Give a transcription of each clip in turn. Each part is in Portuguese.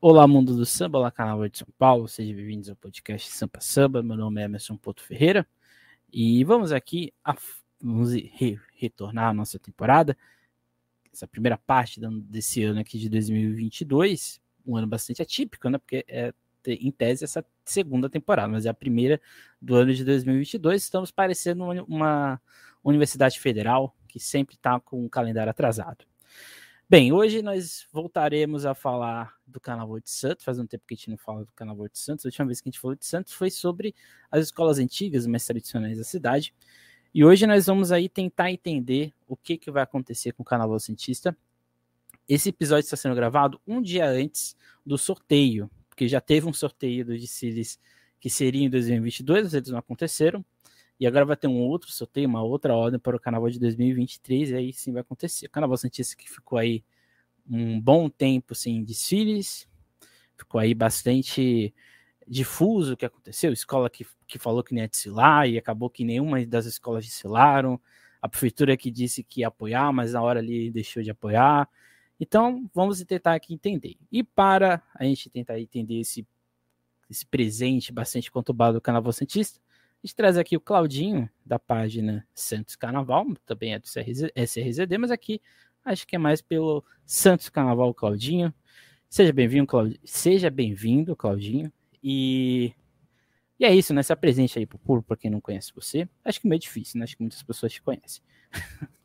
Olá, mundo do samba, olá, canal de São Paulo, sejam bem-vindos ao podcast Sampa Samba. Meu nome é Emerson Porto Ferreira e vamos aqui a, vamos re, retornar à nossa temporada, essa primeira parte desse ano aqui de 2022, um ano bastante atípico, né? Porque é em tese essa segunda temporada, mas é a primeira do ano de 2022. Estamos parecendo uma, uma universidade federal que sempre está com um calendário atrasado. Bem, hoje nós voltaremos a falar do Carnaval de Santos. Faz um tempo que a gente não fala do Carnaval de Santos. A última vez que a gente falou de Santos foi sobre as escolas antigas, mais tradicionais da cidade. E hoje nós vamos aí tentar entender o que, que vai acontecer com o Carnaval Cientista. Esse episódio está sendo gravado um dia antes do sorteio, porque já teve um sorteio dos desfiles que seria em 2022, mas eles não aconteceram. E agora vai ter um outro sorteio, uma outra ordem para o carnaval de 2023, e aí sim vai acontecer. O carnaval Santista que ficou aí um bom tempo sem desfiles, ficou aí bastante difuso o que aconteceu. Escola que, que falou que nem ia desfilar e acabou que nenhuma das escolas desfilaram. A prefeitura que disse que ia apoiar, mas na hora ali deixou de apoiar. Então, vamos tentar aqui entender. E para a gente tentar entender esse, esse presente bastante conturbado do Carnaval Santista, a gente traz aqui o Claudinho, da página Santos Carnaval, também é do SRZD, mas aqui acho que é mais pelo Santos Carnaval Claudinho. Seja bem-vindo, Claudinho. Seja bem-vindo, Claudinho. E... e é isso, né? Se apresente aí pro público, para quem não conhece você. Acho que é meio difícil, né? Acho que muitas pessoas te conhecem.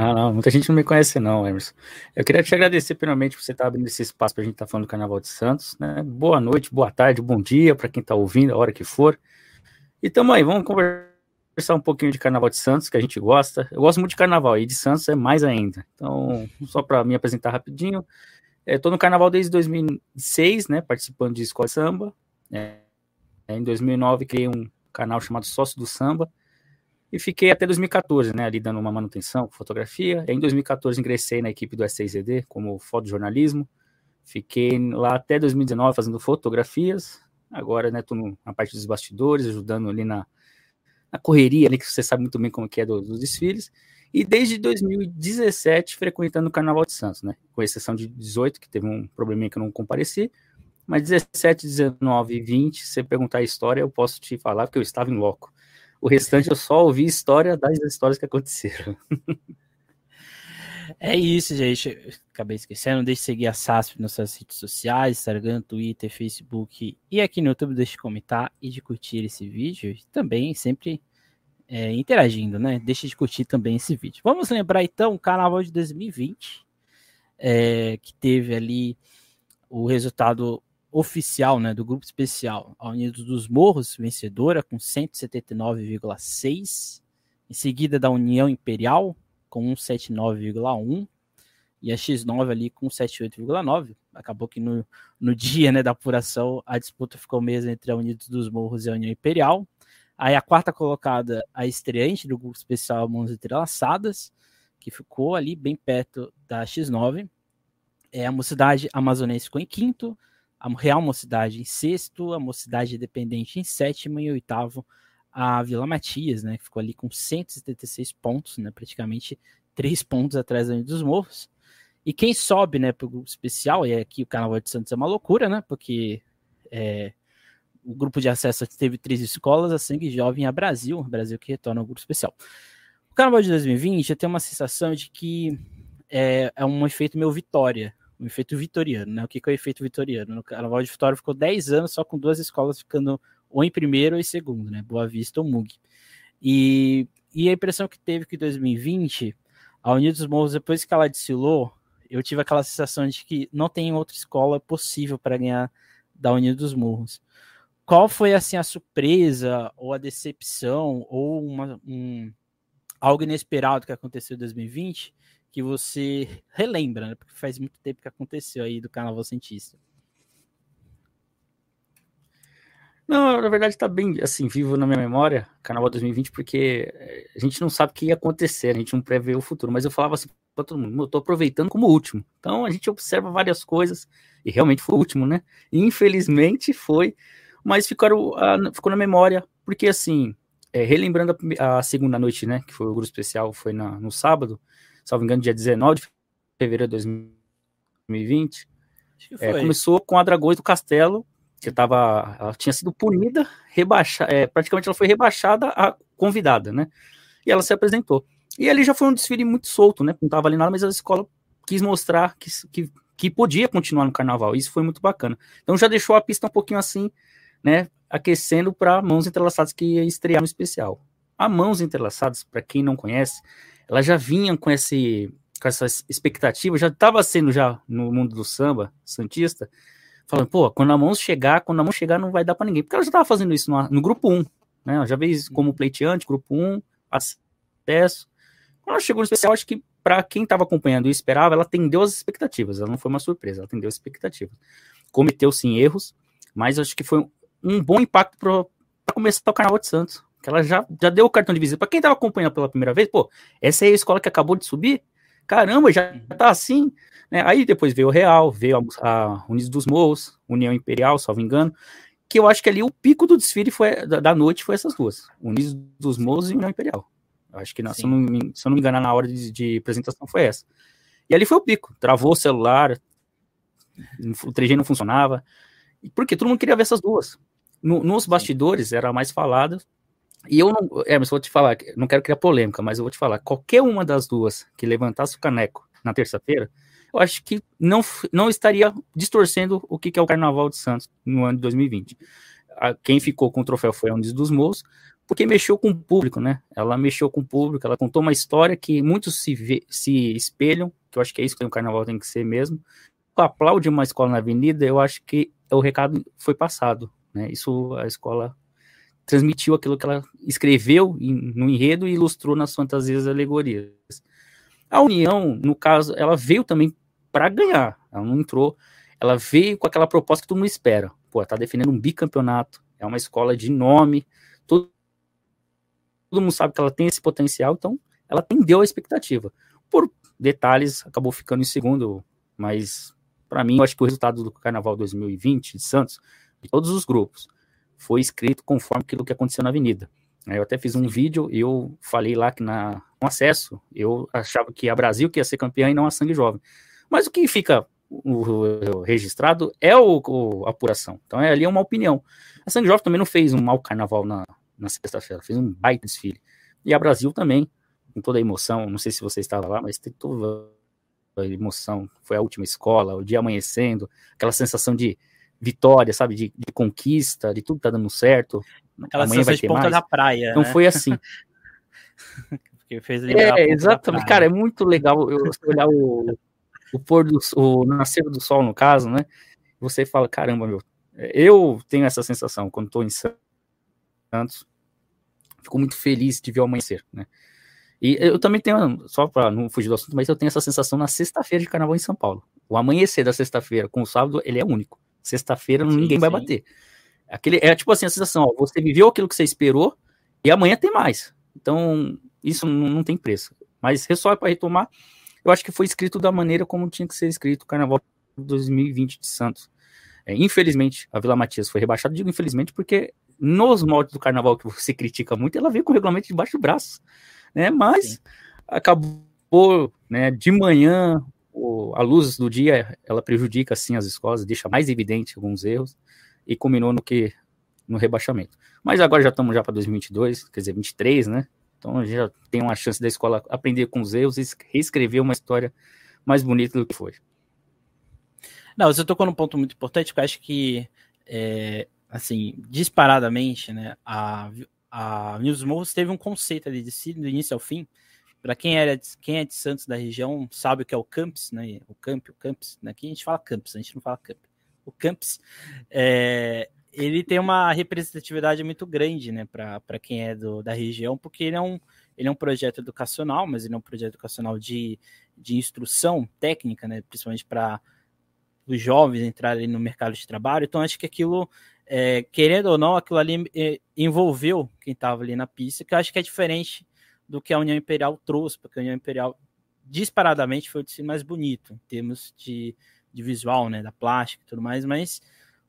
Ah, não, muita gente não me conhece, não, Emerson. Eu queria te agradecer finalmente por você estar abrindo esse espaço para a gente estar falando do Carnaval de Santos. Né? Boa noite, boa tarde, bom dia para quem está ouvindo, a hora que for. E tamo aí, vamos conversar um pouquinho de Carnaval de Santos, que a gente gosta. Eu gosto muito de Carnaval, e de Santos é mais ainda. Então, só para me apresentar rapidinho, estou no Carnaval desde 2006, né, participando de escola de samba. É, em 2009 criei um canal chamado Sócio do Samba, e fiquei até 2014, né, ali dando uma manutenção, fotografia. Em 2014 ingressei na equipe do S6ED como fotojornalismo. Fiquei lá até 2019 fazendo fotografias. Agora, né, tô na parte dos bastidores, ajudando ali na, na correria ali, que você sabe muito bem como que é do, dos desfiles. E desde 2017 frequentando o Carnaval de Santos, né, com exceção de 18, que teve um probleminha que eu não compareci. Mas 17, 19 e 20, se você perguntar a história, eu posso te falar, porque eu estava em loco. O restante eu só ouvi história das histórias que aconteceram. É isso, gente. Acabei esquecendo. Deixe de seguir a SASP nas suas redes sociais, Instagram, Twitter, Facebook e aqui no YouTube. Deixe de comentar e de curtir esse vídeo. E também sempre é, interagindo, né? Deixe de curtir também esse vídeo. Vamos lembrar então o carnaval de 2020, é, que teve ali o resultado oficial né, do grupo especial, a Unidos dos Morros, vencedora, com 179,6. Em seguida, da União Imperial, com 179,1. E a X9 ali com 78,9. Acabou que no, no dia né, da apuração a disputa ficou mesmo entre a Unidos dos Morros e a União Imperial. Aí a quarta colocada, a estreante do grupo especial Mãos Entrelaçadas, que ficou ali bem perto da X9. É, a Mocidade Amazonense ficou em quinto, a Real Mocidade em sexto, a Mocidade Independente em sétimo e oitavo a Vila Matias, né, que ficou ali com 176 pontos, né, praticamente três pontos atrás dos Morros. E quem sobe, né, para o especial, e aqui o Carnaval de Santos é uma loucura, né, porque é, o grupo de acesso teve três escolas, a Sangue Jovem e a Brasil, Brasil que retorna ao grupo especial. O Carnaval de 2020 eu tenho uma sensação de que é, é um efeito meu vitória, o efeito vitoriano, né? O que, que é o efeito vitoriano? No Carnaval de Vitória ficou 10 anos só com duas escolas ficando ou em primeiro ou em segundo, né? Boa Vista ou Mug. E, e a impressão que teve que em 2020, a Unidos dos Morros, depois que ela desfilou, eu tive aquela sensação de que não tem outra escola possível para ganhar da Unidos dos Morros. Qual foi assim a surpresa ou a decepção ou uma, um, algo inesperado que aconteceu em 2020 que você relembra, né? Porque faz muito tempo que aconteceu aí do Carnaval Cientista. Não, na verdade está bem assim, vivo na minha memória, Carnaval 2020, porque eh, a gente não sabe o que ia acontecer, a gente não prevê o futuro, mas eu falava assim para todo mundo, eu estou aproveitando como último. Então a gente observa várias coisas, e realmente foi o último, né? infelizmente foi, mas ficaram, ficou na memória, porque assim, é, relembrando a, a, segunda noite, né, que foi o grupo especial, foi na, no sábado, salvo engano, dia 19 de fevereiro de 2020, É, começou com a Dragões do Castelo, que tava, ela tinha sido punida, rebaixada, é, praticamente ela foi rebaixada a convidada, né? E ela se apresentou. E ali já foi um desfile muito solto, né? Não tava ali nada, mas a escola quis mostrar que, que, que podia continuar no carnaval. Isso foi muito bacana. Então já deixou a pista um pouquinho assim, né? Aquecendo para Mãos Entrelaçadas que ia estrear no especial. A Mãos Entrelaçadas, para quem não conhece, ela já vinha com esse com essa expectativa, já estava sendo já no mundo do samba santista, falando, pô, quando a mão chegar, quando a mão chegar não vai dar para ninguém, porque ela já estava fazendo isso no, no, grupo 1, né? Ela já veio como pleiteante, grupo 1, acesso. Quando ela chegou no especial, acho que para quem estava acompanhando e esperava, ela atendeu as expectativas, ela não foi uma surpresa, ela atendeu as expectativas. Cometeu sim erros, mas acho que foi um bom impacto para começar o Carnaval de Santos ela já, já deu o cartão de visita. Para quem estava acompanhando pela primeira vez, pô, essa é a escola que acabou de subir? Caramba, já tá assim. Né? Aí depois veio o Real, veio a, a Unidos dos Morros, União Imperial, salvo engano, que eu acho que ali o pico do desfile foi, da, da noite foi essas duas, Unidos dos Morros e União Imperial. Eu acho que, se eu, não me, se eu não me engano, na hora de, de apresentação foi essa. E ali foi o pico, travou o celular, o 3G não funcionava, porque todo mundo queria ver essas duas. No, nos bastidores era mais falado, e eu não, é, mas vou te falar, não quero criar polêmica, mas eu vou te falar, qualquer uma das duas que levantasse o caneco na terça-feira, eu acho que não, não estaria distorcendo o que é o Carnaval de Santos no ano de 2020. A, quem ficou com o troféu foi a Unis dos Moços, porque mexeu com o público, né? Ela mexeu com o público, ela contou uma história que muitos se, vê, se espelham, que eu acho que é isso que o Carnaval tem que ser mesmo. Aplaude uma escola na avenida, eu acho que o recado foi passado, né? Isso a escola transmitiu aquilo que ela escreveu no enredo e ilustrou nas fantasias e alegorias. A União, no caso, ela veio também para ganhar, ela não entrou, ela veio com aquela proposta que todo mundo espera. Pô, tá defendendo um bicampeonato, é uma escola de nome, todo, todo mundo sabe que ela tem esse potencial, então ela atendeu a expectativa. Por detalhes, acabou ficando em segundo, mas para mim, eu acho que o resultado do Carnaval 2020 de Santos, de todos os grupos, foi escrito conforme aquilo que aconteceu na avenida. Eu até fiz um vídeo e eu falei lá que na, no acesso eu achava que a Brasil que ia ser campeã e não a Sangue Jovem. Mas o que fica o, o, registrado é o, o, a apuração. Então é ali uma opinião. A Sangue Jovem também não fez um mau carnaval na, na sexta-feira, fez um baita desfile. E a Brasil também, com toda a emoção. Não sei se você estava lá, mas tem toda a emoção. Foi a última escola, o dia amanhecendo, aquela sensação de vitória, sabe, de, de, conquista, de tudo tá dando certo. Aquela Amanhã vai ter ponta mais. da praia. Então né? foi assim. fez é, exatamente, cara, é muito legal eu olhar o, o pôr do o nascer do sol, no caso, né? Você fala, caramba, meu, eu tenho essa sensação quando estou em Santos, fico muito feliz de ver o amanhecer, né? E eu também tenho, só para não fugir do assunto, mas eu tenho essa sensação na sexta-feira de carnaval em São Paulo. O amanhecer da sexta-feira com o sábado, ele é único. Sexta-feira ninguém sim. vai bater. Aquele, é tipo assim, a sensação, ó, você viveu aquilo que você esperou e amanhã tem mais. Então, isso não, não tem preço. Mas só para retomar, eu acho que foi escrito da maneira como tinha que ser escrito o Carnaval 2020 de Santos. É, infelizmente, a Vila Matias foi rebaixada. Digo infelizmente porque nos moldes do Carnaval que você critica muito, ela veio com o regulamento debaixo do braço. Né? Mas Sim. acabou né, de manhã o, a luz do dia ela prejudica assim as escolas, deixa mais evidente alguns erros e culminou no que no rebaixamento. Mas agora já estamos já para 2022, quer dizer, 23, né? Então já tem uma chance da escola aprender com os erros e reescrever uma história mais bonita do que foi. Não, você tocou num ponto muito importante que eu acho que, é, assim, disparadamente, né, a, a News Morros teve um conceito ali de si, do início ao fim, para quem, era, quem é de Santos da região, sabe o que é o campus, né? O camp, o campus. Né? Aqui a gente fala campus, a gente não fala camp. O campus, é, ele tem uma representatividade muito grande, né, para quem é do, da região, porque ele é um, ele é um projeto educacional, mas ele é um projeto educacional de, de instrução técnica, né, principalmente para os jovens entrarem no mercado de trabalho. Então, acho que aquilo, é, querendo ou não, aquilo ali é, envolveu quem estava ali na pista, que eu acho que é diferente do que a União Imperial trouxe, porque a União Imperial disparadamente foi o desfile mais bonito em termos de, de visual, né, da plástica e tudo mais, mas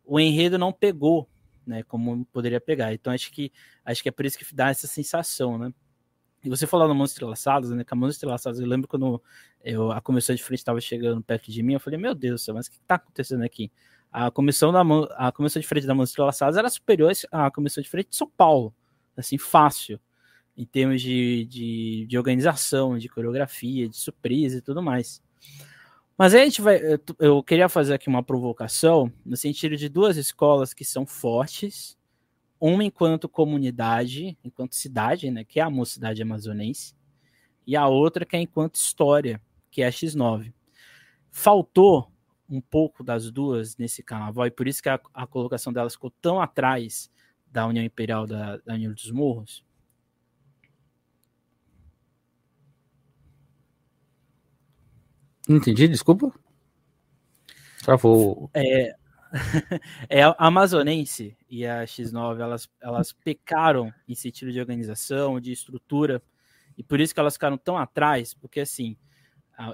o enredo não pegou, né, como poderia pegar. Então acho que acho que é por isso que dá essa sensação, né? E você falou no Mãos Entrelaçadas, né? Com a Mãos Entrelaçadas, eu lembro quando eu, a comissão de frente estava chegando perto de mim, eu falei, meu Deus mas o que está acontecendo aqui? A comissão, da, a comissão de frente da Mãos Entrelaçadas era superior à comissão de frente de São Paulo. Assim, fácil. Em termos de, de, de organização, de coreografia, de surpresa e tudo mais. Mas a gente vai. Eu queria fazer aqui uma provocação no sentido de duas escolas que são fortes, uma enquanto comunidade, enquanto cidade, né, que é a mocidade amazonense, e a outra que é enquanto história, que é a X9. Faltou um pouco das duas nesse carnaval, e por isso que a, a colocação delas ficou tão atrás da União Imperial da, da União dos Morros. Entendi, desculpa. Travou. É, é, a Amazonense e a X9, elas, elas pecaram em sentido de organização, de estrutura, e por isso que elas ficaram tão atrás, porque assim,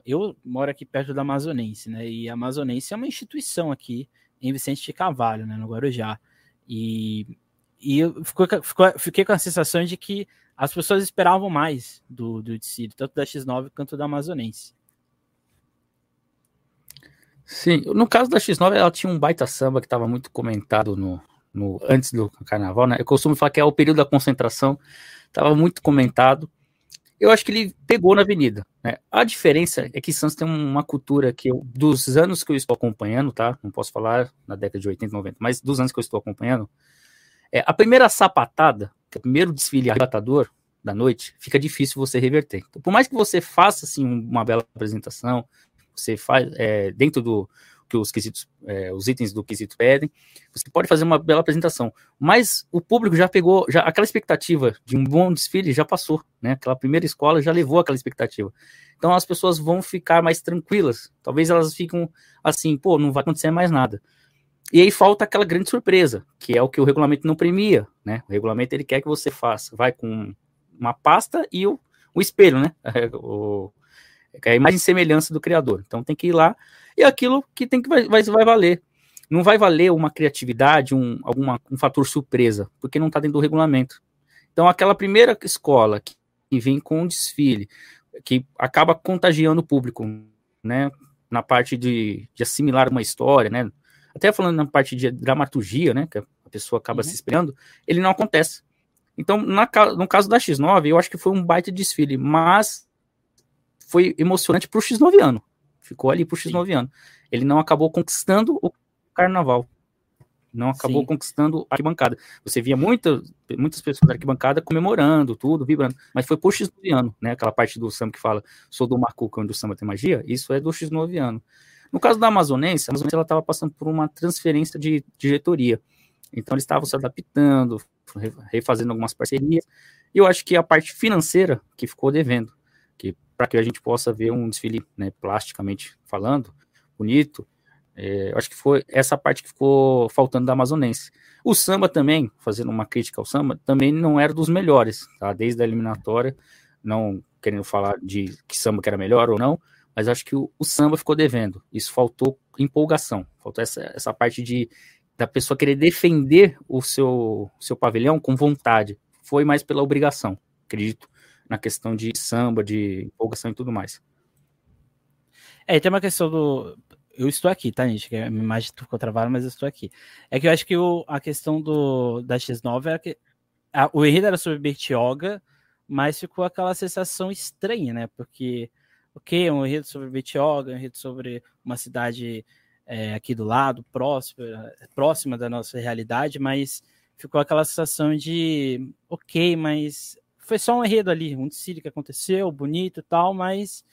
eu moro aqui perto da Amazonense, né? E a Amazonense é uma instituição aqui em Vicente de Carvalho, né? No Guarujá. E, e eu ficou, ficou, fiquei com a sensação de que as pessoas esperavam mais do, do Dicílio, tanto da X9 quanto da Amazonense. Sim, no caso da X9, ela tinha um baita samba que estava muito comentado no, no, antes do carnaval, né? Eu costumo falar que é o período da concentração, estava muito comentado. Eu acho que ele pegou na avenida. Né? A diferença é que Santos tem uma cultura que eu, dos anos que eu estou acompanhando, tá? Não posso falar na década de 80, 90, mas dos anos que eu estou acompanhando, é, a primeira sapatada, que é o primeiro desfile arrebatador da noite, fica difícil você reverter. Então, por mais que você faça assim uma bela apresentação, você faz é, dentro do que os quesitos, é, os itens do quesito pedem, você pode fazer uma bela apresentação. Mas o público já pegou, já aquela expectativa de um bom desfile já passou, né? Aquela primeira escola já levou aquela expectativa. Então as pessoas vão ficar mais tranquilas. Talvez elas ficam assim, pô, não vai acontecer mais nada. E aí falta aquela grande surpresa, que é o que o regulamento não premia, né? O regulamento ele quer que você faça, vai com uma pasta e o, o espelho, né? o, é a imagem e semelhança do criador. Então tem que ir lá e aquilo que tem que vai, vai, vai valer. Não vai valer uma criatividade, um, alguma, um fator surpresa, porque não está dentro do regulamento. Então aquela primeira escola que, que vem com um desfile, que acaba contagiando o público, né? Na parte de, de assimilar uma história, né? Até falando na parte de dramaturgia, né? Que a pessoa acaba uhum. se esperando, ele não acontece. Então, na, no caso da X9, eu acho que foi um baita desfile, mas foi emocionante pro X9 ano. Ficou ali pro X9 ano. Ele não acabou conquistando o carnaval. Não acabou Sim. conquistando a arquibancada. Você via muita, muitas pessoas da arquibancada comemorando, tudo, vibrando. Mas foi por X9 ano, né? Aquela parte do samba que fala, sou do Marco quando o samba tem magia. Isso é do X9 ano. No caso da Amazonense, a Amazonense estava passando por uma transferência de diretoria. Então eles estavam se adaptando, refazendo algumas parcerias. E eu acho que a parte financeira que ficou devendo para que a gente possa ver um desfile, né, plasticamente falando, bonito. É, acho que foi essa parte que ficou faltando da amazonense. O samba também, fazendo uma crítica ao samba, também não era dos melhores, tá? Desde a eliminatória, não querendo falar de que samba que era melhor ou não, mas acho que o, o samba ficou devendo. Isso faltou empolgação, faltou essa, essa parte de da pessoa querer defender o seu, seu pavilhão com vontade. Foi mais pela obrigação, acredito na questão de samba, de empolgação e tudo mais. É, tem uma questão do. Eu estou aqui, tá, gente? Que a minha imagem ficou travada, mas eu estou aqui. É que eu acho que o, a questão do, da X9 era que. A, o enredo era sobre Bertioga, mas ficou aquela sensação estranha, né? Porque, ok, um enredo sobre Bertioga, um enredo sobre uma cidade é, aqui do lado, próxima, próxima da nossa realidade, mas ficou aquela sensação de, ok, mas foi só um enredo ali, um desfile que aconteceu, bonito e tal, mas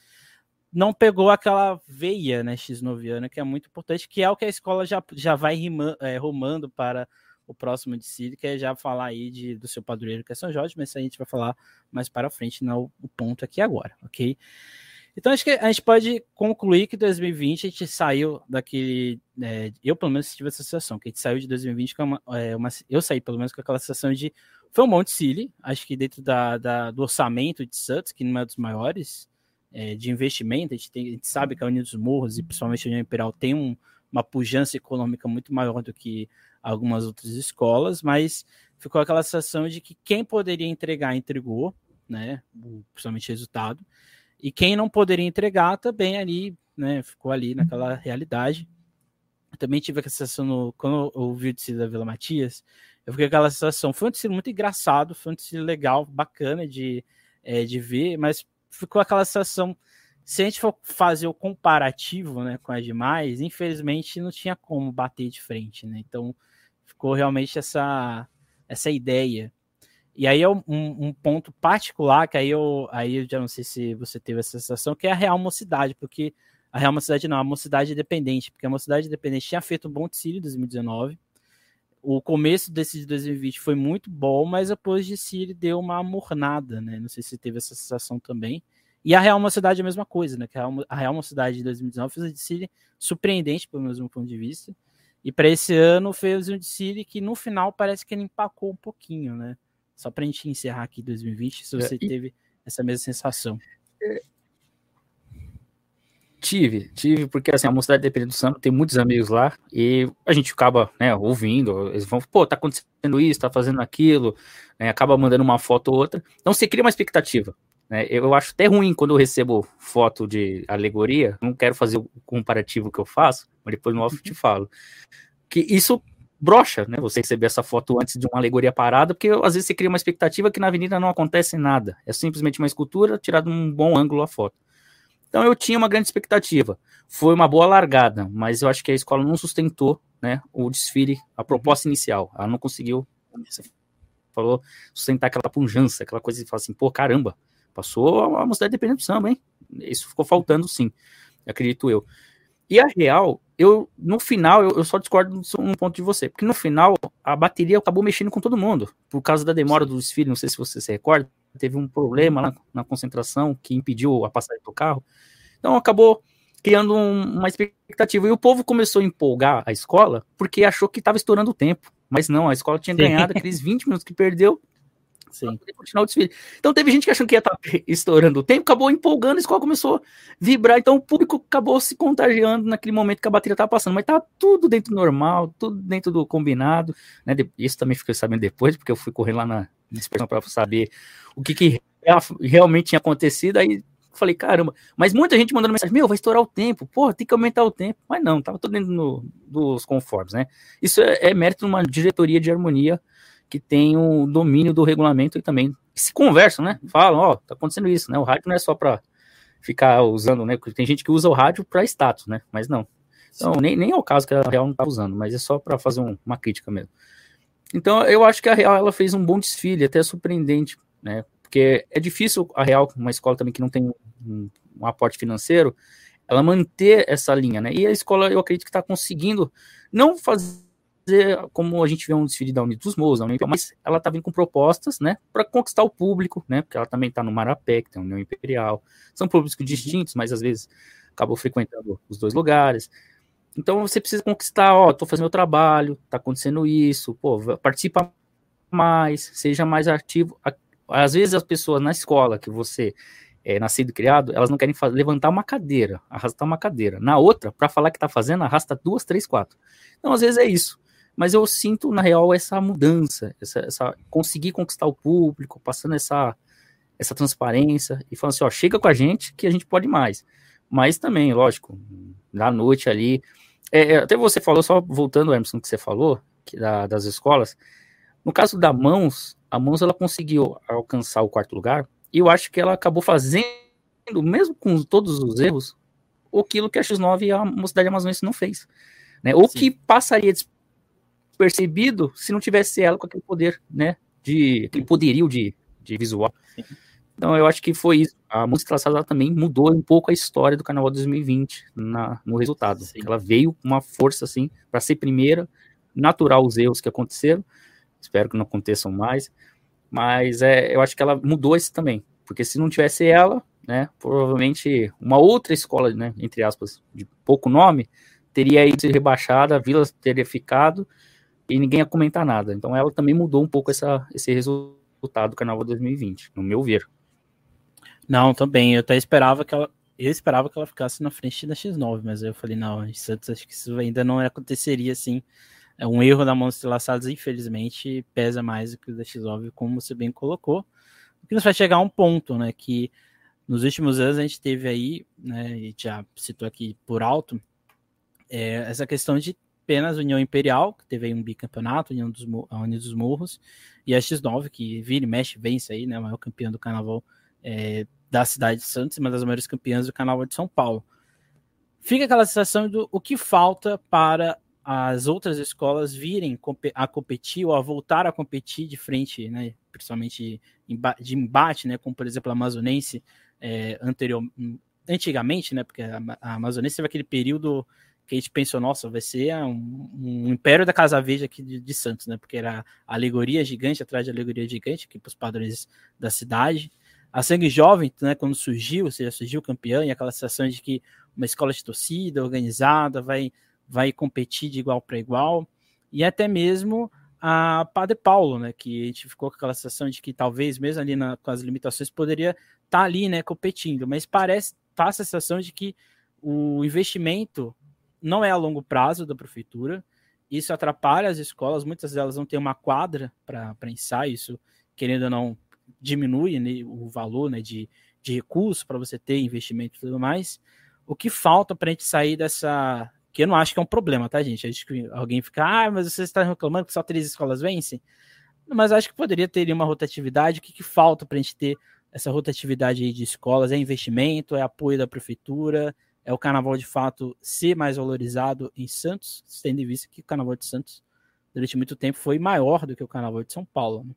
não pegou aquela veia, né, X9 que é muito importante, que é o que a escola já, já vai rima, é, rumando para o próximo desfile, que é já falar aí de, do seu padroeiro, que é São Jorge, mas isso a gente vai falar mais para frente, não o ponto aqui agora, ok? Então acho que a gente pode concluir que 2020 a gente saiu daquele. É, eu, pelo menos, tive essa sensação, que a gente saiu de 2020 com uma, é, uma, Eu saí, pelo menos, com aquela sensação de foi um Monte Silly, acho que dentro da, da, do orçamento de Santos, que não é dos maiores, é, de investimento, a gente, tem, a gente, sabe que a União dos Morros e principalmente a União Imperial tem um, uma pujança econômica muito maior do que algumas outras escolas, mas ficou aquela sensação de que quem poderia entregar, entregou, né? Principalmente resultado. E quem não poderia entregar também ali, né? Ficou ali naquela realidade. Eu também tive a sensação no, quando eu ouvi o desfile da Vila Matias, eu fiquei com aquela sensação. Foi um desfile muito engraçado, foi um desfile legal, bacana de, é, de ver, mas ficou aquela sensação. Se a gente for fazer o comparativo né, com as demais, infelizmente não tinha como bater de frente, né? Então ficou realmente essa, essa ideia. E aí é um, um, ponto particular que aí eu, aí eu já não sei se você teve essa sensação, que é a real mocidade, porque a real mocidade não, a mocidade independente, porque a mocidade independente tinha feito um bom desfile em 2019. O começo desse de 2020 foi muito bom, mas depois de Siri deu uma mornada, né? Não sei se teve essa sensação também. E a Real Mocidade é a mesma coisa, né? Que a Real Mocidade de 2019 fez um desfile surpreendente, pelo mesmo ponto de vista. E para esse ano fez um desfile que no final parece que ele empacou um pouquinho, né? Só para a gente encerrar aqui 2020, se você é, e... teve essa mesma sensação. É... Tive, tive, porque assim, a Mocidade Dependente do Samba tem muitos amigos lá e a gente acaba, né, ouvindo, eles vão, pô, tá acontecendo isso, tá fazendo aquilo, né, acaba mandando uma foto ou outra. Então você cria uma expectativa. Né? Eu acho até ruim quando eu recebo foto de alegoria, não quero fazer o comparativo que eu faço, mas depois no off te falo. Que isso brocha, né? Você receber essa foto antes de uma alegoria parada, porque às vezes você cria uma expectativa que na avenida não acontece nada. É simplesmente uma escultura tirada um bom ângulo a foto. Então eu tinha uma grande expectativa. Foi uma boa largada, mas eu acho que a escola não sustentou, né, o desfile, a proposta inicial. Ela não conseguiu, você falou, sustentar aquela punjança, aquela coisa de falar assim, pô, caramba, passou a mocidade dependendo do samba, hein? Isso ficou faltando sim, acredito eu. E a real, eu no final, eu, eu só discordo um ponto de você, porque no final a bateria acabou mexendo com todo mundo, por causa da demora do desfile, não sei se você se recorda, teve um problema lá na concentração que impediu a passagem do carro. Então acabou criando um, uma expectativa. E o povo começou a empolgar a escola porque achou que estava estourando o tempo. Mas não, a escola tinha ganhado aqueles 20 minutos que perdeu, Sim. continuar o desfile. Então teve gente que achou que ia estar tá estourando o tempo, acabou empolgando, a escola começou a vibrar, então o público acabou se contagiando naquele momento que a bateria estava passando, mas estava tudo dentro do normal, tudo dentro do combinado, né? Isso também fiquei sabendo depois, porque eu fui correr lá na dispersão para saber o que, que realmente tinha acontecido, aí falei, caramba, mas muita gente mandando mensagem, meu, vai estourar o tempo, pô, tem que aumentar o tempo, mas não, tava tudo dentro no, dos conformes, né? Isso é, é mérito de uma diretoria de harmonia que tem o domínio do regulamento e também se conversam, né? Falam, ó, oh, tá acontecendo isso, né? O rádio não é só para ficar usando, né? Porque tem gente que usa o rádio para status, né? Mas não. Então, nem, nem é o caso que a Real não tá usando, mas é só para fazer um, uma crítica mesmo. Então, eu acho que a Real ela fez um bom desfile, até surpreendente, né? Porque é difícil a Real, uma escola também que não tem um, um aporte financeiro, ela manter essa linha, né? E a escola, eu acredito que está conseguindo não fazer como a gente vê um desfile da Unidos dos Morros, da União Imperial, mas ela está vindo com propostas, né, para conquistar o público, né, porque ela também está no Marapé, que tem a União Imperial, são públicos uhum. distintos, mas às vezes acabou frequentando os dois lugares. Então você precisa conquistar, ó, tô fazendo meu trabalho, tá acontecendo isso, pô, participa mais, seja mais ativo. Às vezes as pessoas na escola que você é nascido e criado, elas não querem fazer, levantar uma cadeira, arrastar uma cadeira. Na outra, para falar que tá fazendo, arrasta duas, três, quatro. Então, às vezes é isso mas eu sinto, na real, essa mudança, essa, essa conseguir conquistar o público, passando essa, essa transparência e falando assim, ó, chega com a gente que a gente pode mais. Mas também, lógico, na noite ali. É, é até você falou, só voltando, Emerson, que você falou, que da, das escolas. No caso da Mãos, a Mãos ela conseguiu alcançar o quarto lugar, e eu acho que ela acabou fazendo, mesmo com todos os erros, aquilo que a X9 e a Mocidade Amazonense não fez. Né? Ou que passaria percebido se não tivesse ela com aquele poder, né? De aquele poderio de, de visual. Sim. Então eu acho que foi isso. A música traçada também mudou um pouco a história do Carnaval 2020 na, no resultado. Sim. Ela veio com uma força assim para ser primeira, natural os erros que aconteceram. Espero que não aconteçam mais. Mas é, eu acho que ela mudou isso também, porque se não tivesse ela, né, provavelmente uma outra escola, né, entre aspas, de pouco nome, teria ido rebaixada, a Vila teria ficado e ninguém ia comentar nada. Então ela também mudou um pouco essa, esse resultado do Carnaval 2020, no meu ver. Não, também. Eu até esperava que ela. Eu esperava que ela ficasse na frente da X9, mas eu falei, não, Santos acho que isso ainda não aconteceria assim. É um erro da Monstro Laçados, infelizmente, pesa mais do que o da X9, como você bem colocou. o que nos faz chegar a um ponto, né, que nos últimos anos a gente teve aí, né, e já citou aqui por alto, é, essa questão de apenas União Imperial, que teve aí um bicampeonato, União dos, a União dos Morros, e a X9, que vira e mexe, vence aí, né, maior campeão do carnaval é, da cidade de Santos, uma das maiores campeãs do carnaval de São Paulo. Fica aquela sensação do o que falta para as outras escolas virem a competir ou a voltar a competir de frente, né, principalmente de embate, né, como por exemplo a Amazonense é, anterior, antigamente, né, porque a, a Amazonense teve aquele período que a gente pensou, nossa, vai ser um, um império da Casa Verde aqui de, de, Santos, né? Porque era alegoria gigante atrás de alegoria gigante aqui para os padrões da cidade. A Sangue Jovem, né, quando surgiu, ou seja, surgiu campeã, e aquela sensação de que uma escola de torcida organizada vai, vai competir de igual para igual. E até mesmo a Padre Paulo, né, que a gente ficou com aquela sensação de que talvez, mesmo ali na, com as limitações, poderia estar tá ali, né, competindo. Mas parece, passa a sensação de que o investimento não é a longo prazo da prefeitura. Isso atrapalha as escolas, muitas delas não têm uma quadra para ensaio, isso, querendo ou não, diminui né, o valor né, de, de recursos para você ter investimento e tudo mais. O que falta para a gente sair dessa. Que eu não acho que é um problema, tá, gente? Acho que alguém fica, ah, mas você está reclamando que só três escolas vencem? Mas acho que poderia ter uma rotatividade. O que, que falta para a gente ter essa rotatividade de escolas? É investimento, é apoio da prefeitura, é o carnaval de fato ser mais valorizado em Santos, tendo em vista que o carnaval de Santos durante muito tempo foi maior do que o carnaval de São Paulo. Né?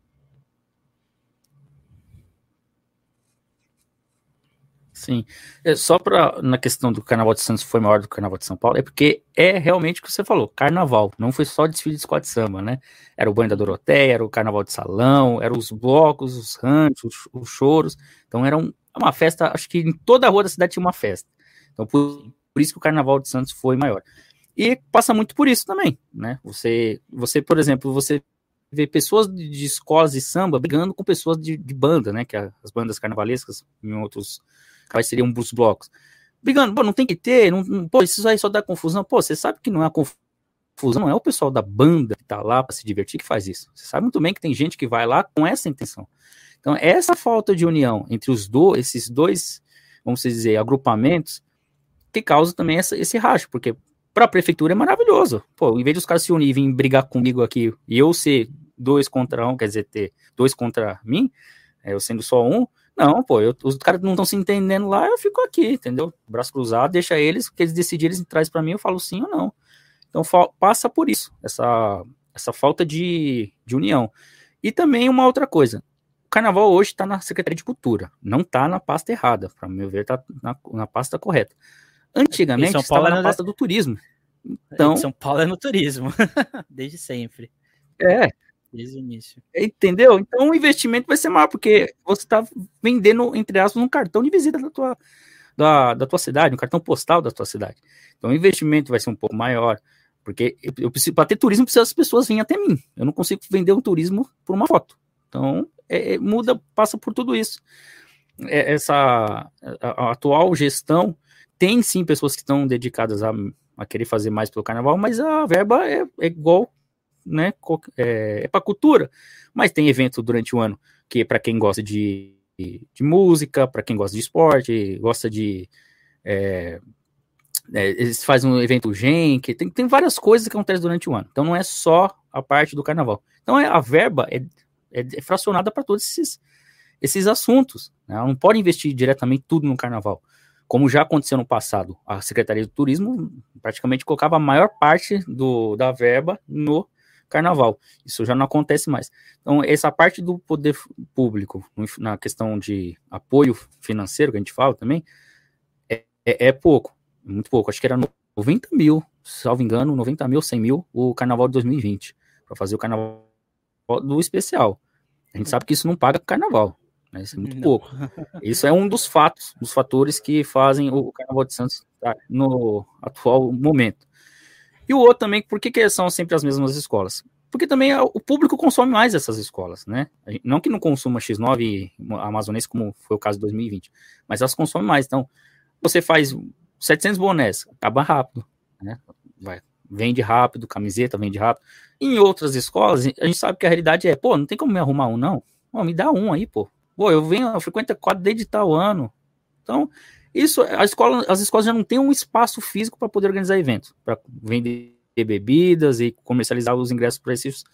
Sim. É, só para na questão do Carnaval de Santos foi maior do que o Carnaval de São Paulo, é porque é realmente o que você falou, Carnaval, não foi só desfile de escola de samba, né? Era o banho da Doroteia, era o Carnaval de Salão, eram os blocos, os ranchos, os, os choros. Então era um, uma festa, acho que em toda a rua da cidade tinha uma festa. Então, por, por isso que o Carnaval de Santos foi maior. E passa muito por isso também, né? Você, você por exemplo, você vê pessoas de, escolas de samba brigando com pessoas de, de banda, né? Que é as bandas carnavalescas, em outros casos seriam os blocos. Brigando, pô, não tem que ter, não, não, pô, isso aí só dá confusão. Pô, você sabe que não é confusão, não é o pessoal da banda que tá lá para se divertir que faz isso. Você sabe muito bem que tem gente que vai lá com essa intenção. Então, essa falta de união entre os dois, esses dois, vamos dizer, agrupamentos, que causa também essa, esse racho, porque para a prefeitura é maravilhoso. Pô, em vez dos caras se unirem e virem brigar comigo aqui e eu ser dois contra um, quer dizer, ter dois contra mim, é, eu sendo só um, não, pô, eu, os caras não estão se entendendo lá, eu fico aqui, entendeu? Braço cruzado, deixa eles, que eles decidirem, eles trazem para mim, eu falo sim ou não. Então passa por isso, essa, essa falta de, de união. E também uma outra coisa, o carnaval hoje está na Secretaria de Cultura, não está na pasta errada, para meu ver, está na, na pasta correta. Antigamente São Paulo estava na pasta do turismo. Então, São Paulo é no turismo, desde sempre. É. Desde o início. Entendeu? Então o investimento vai ser maior, porque você está vendendo, entre aspas, um cartão de visita da tua, da, da tua cidade, um cartão postal da tua cidade. Então o investimento vai ser um pouco maior, porque eu, eu preciso, para ter turismo, precisa as pessoas virem até mim. Eu não consigo vender um turismo por uma foto. Então, é, é muda, passa por tudo isso. É, essa a, a atual gestão tem sim pessoas que estão dedicadas a, a querer fazer mais pelo carnaval, mas a verba é, é igual, né? É, é para cultura. Mas tem evento durante o ano que é para quem gosta de, de música, para quem gosta de esporte, gosta de. É, é, eles fazem um evento gen, que tem, tem várias coisas que acontecem durante o ano. Então não é só a parte do carnaval. Então é, a verba é, é, é fracionada para todos esses, esses assuntos. Né? Ela não pode investir diretamente tudo no carnaval como já aconteceu no passado, a Secretaria do Turismo praticamente colocava a maior parte do, da verba no carnaval. Isso já não acontece mais. Então, essa parte do poder público, na questão de apoio financeiro, que a gente fala também, é, é, é pouco, muito pouco. Acho que era 90 mil, salvo engano, 90 mil, 100 mil, o carnaval de 2020, para fazer o carnaval do especial. A gente sabe que isso não paga carnaval. Né? Isso é muito Não. pouco. Isso é um dos fatos, dos fatores que fazem o Carnaval de Santos estar no atual momento. E o outro também, por que, que são sempre as mesmas escolas? Porque também o público consome mais essas escolas, né? Não que não consuma X9 e Amazonense, como foi o caso de 2020, mas elas consomem mais. Então, você faz 700 bonés, acaba rápido, né? Vai, vende rápido, camiseta vende rápido. Em outras escolas, a gente sabe que a realidade é, pô, não tem como me arrumar um, não. Pô, me dá um aí, pô Pô, eu venho, eu frequento a quadra desde tal ano. Então, isso, a escola, as escolas já não têm um espaço físico para poder organizar eventos, para vender bebidas e comercializar os ingressos para esses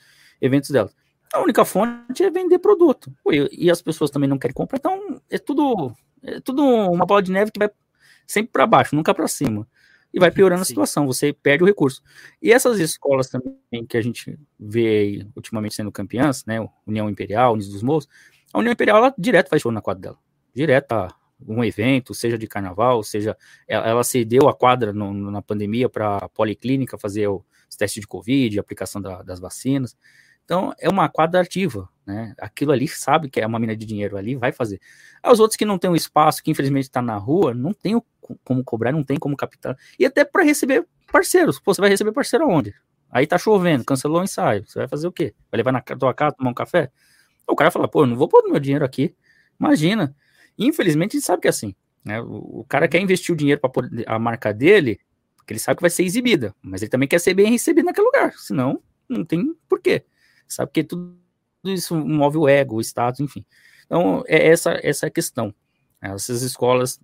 eventos delas. A única fonte é vender produto. E, as pessoas também não querem comprar, então é tudo, é tudo uma bola de neve que vai sempre para baixo, nunca para cima. E vai piorando Sim. a situação, você perde o recurso. E essas escolas também que a gente vê aí, ultimamente sendo campeãs, né? União Imperial, Unis dos Morros, a União Imperial ela direto faz show na quadra dela. Direto, um evento, seja de carnaval, seja ela, ela cedeu a quadra no, na pandemia para a policlínica fazer o, os testes de Covid, aplicação da, das vacinas. Então, é uma quadra ativa, né? Aquilo ali sabe que é uma mina de dinheiro ali, vai fazer. Os outros que não tem um espaço, que infelizmente está na rua, não tem como cobrar, não tem como captar. E até para receber parceiros. Pô, você vai receber parceiro aonde? Aí tá chovendo, cancelou o ensaio. Você vai fazer o quê? Vai levar na tua casa tomar um café? O cara fala, pô, não vou pôr meu dinheiro aqui. Imagina. Infelizmente, a gente sabe que é assim. Né? O, cara quer investir o dinheiro para a marca dele, porque ele sabe que vai ser exibida, mas ele também quer ser bem recebido naquele lugar. Senão, não tem porquê. Sabe que tudo isso move o ego, o status, enfim. Então, é essa, essa é a questão. Essas escolas,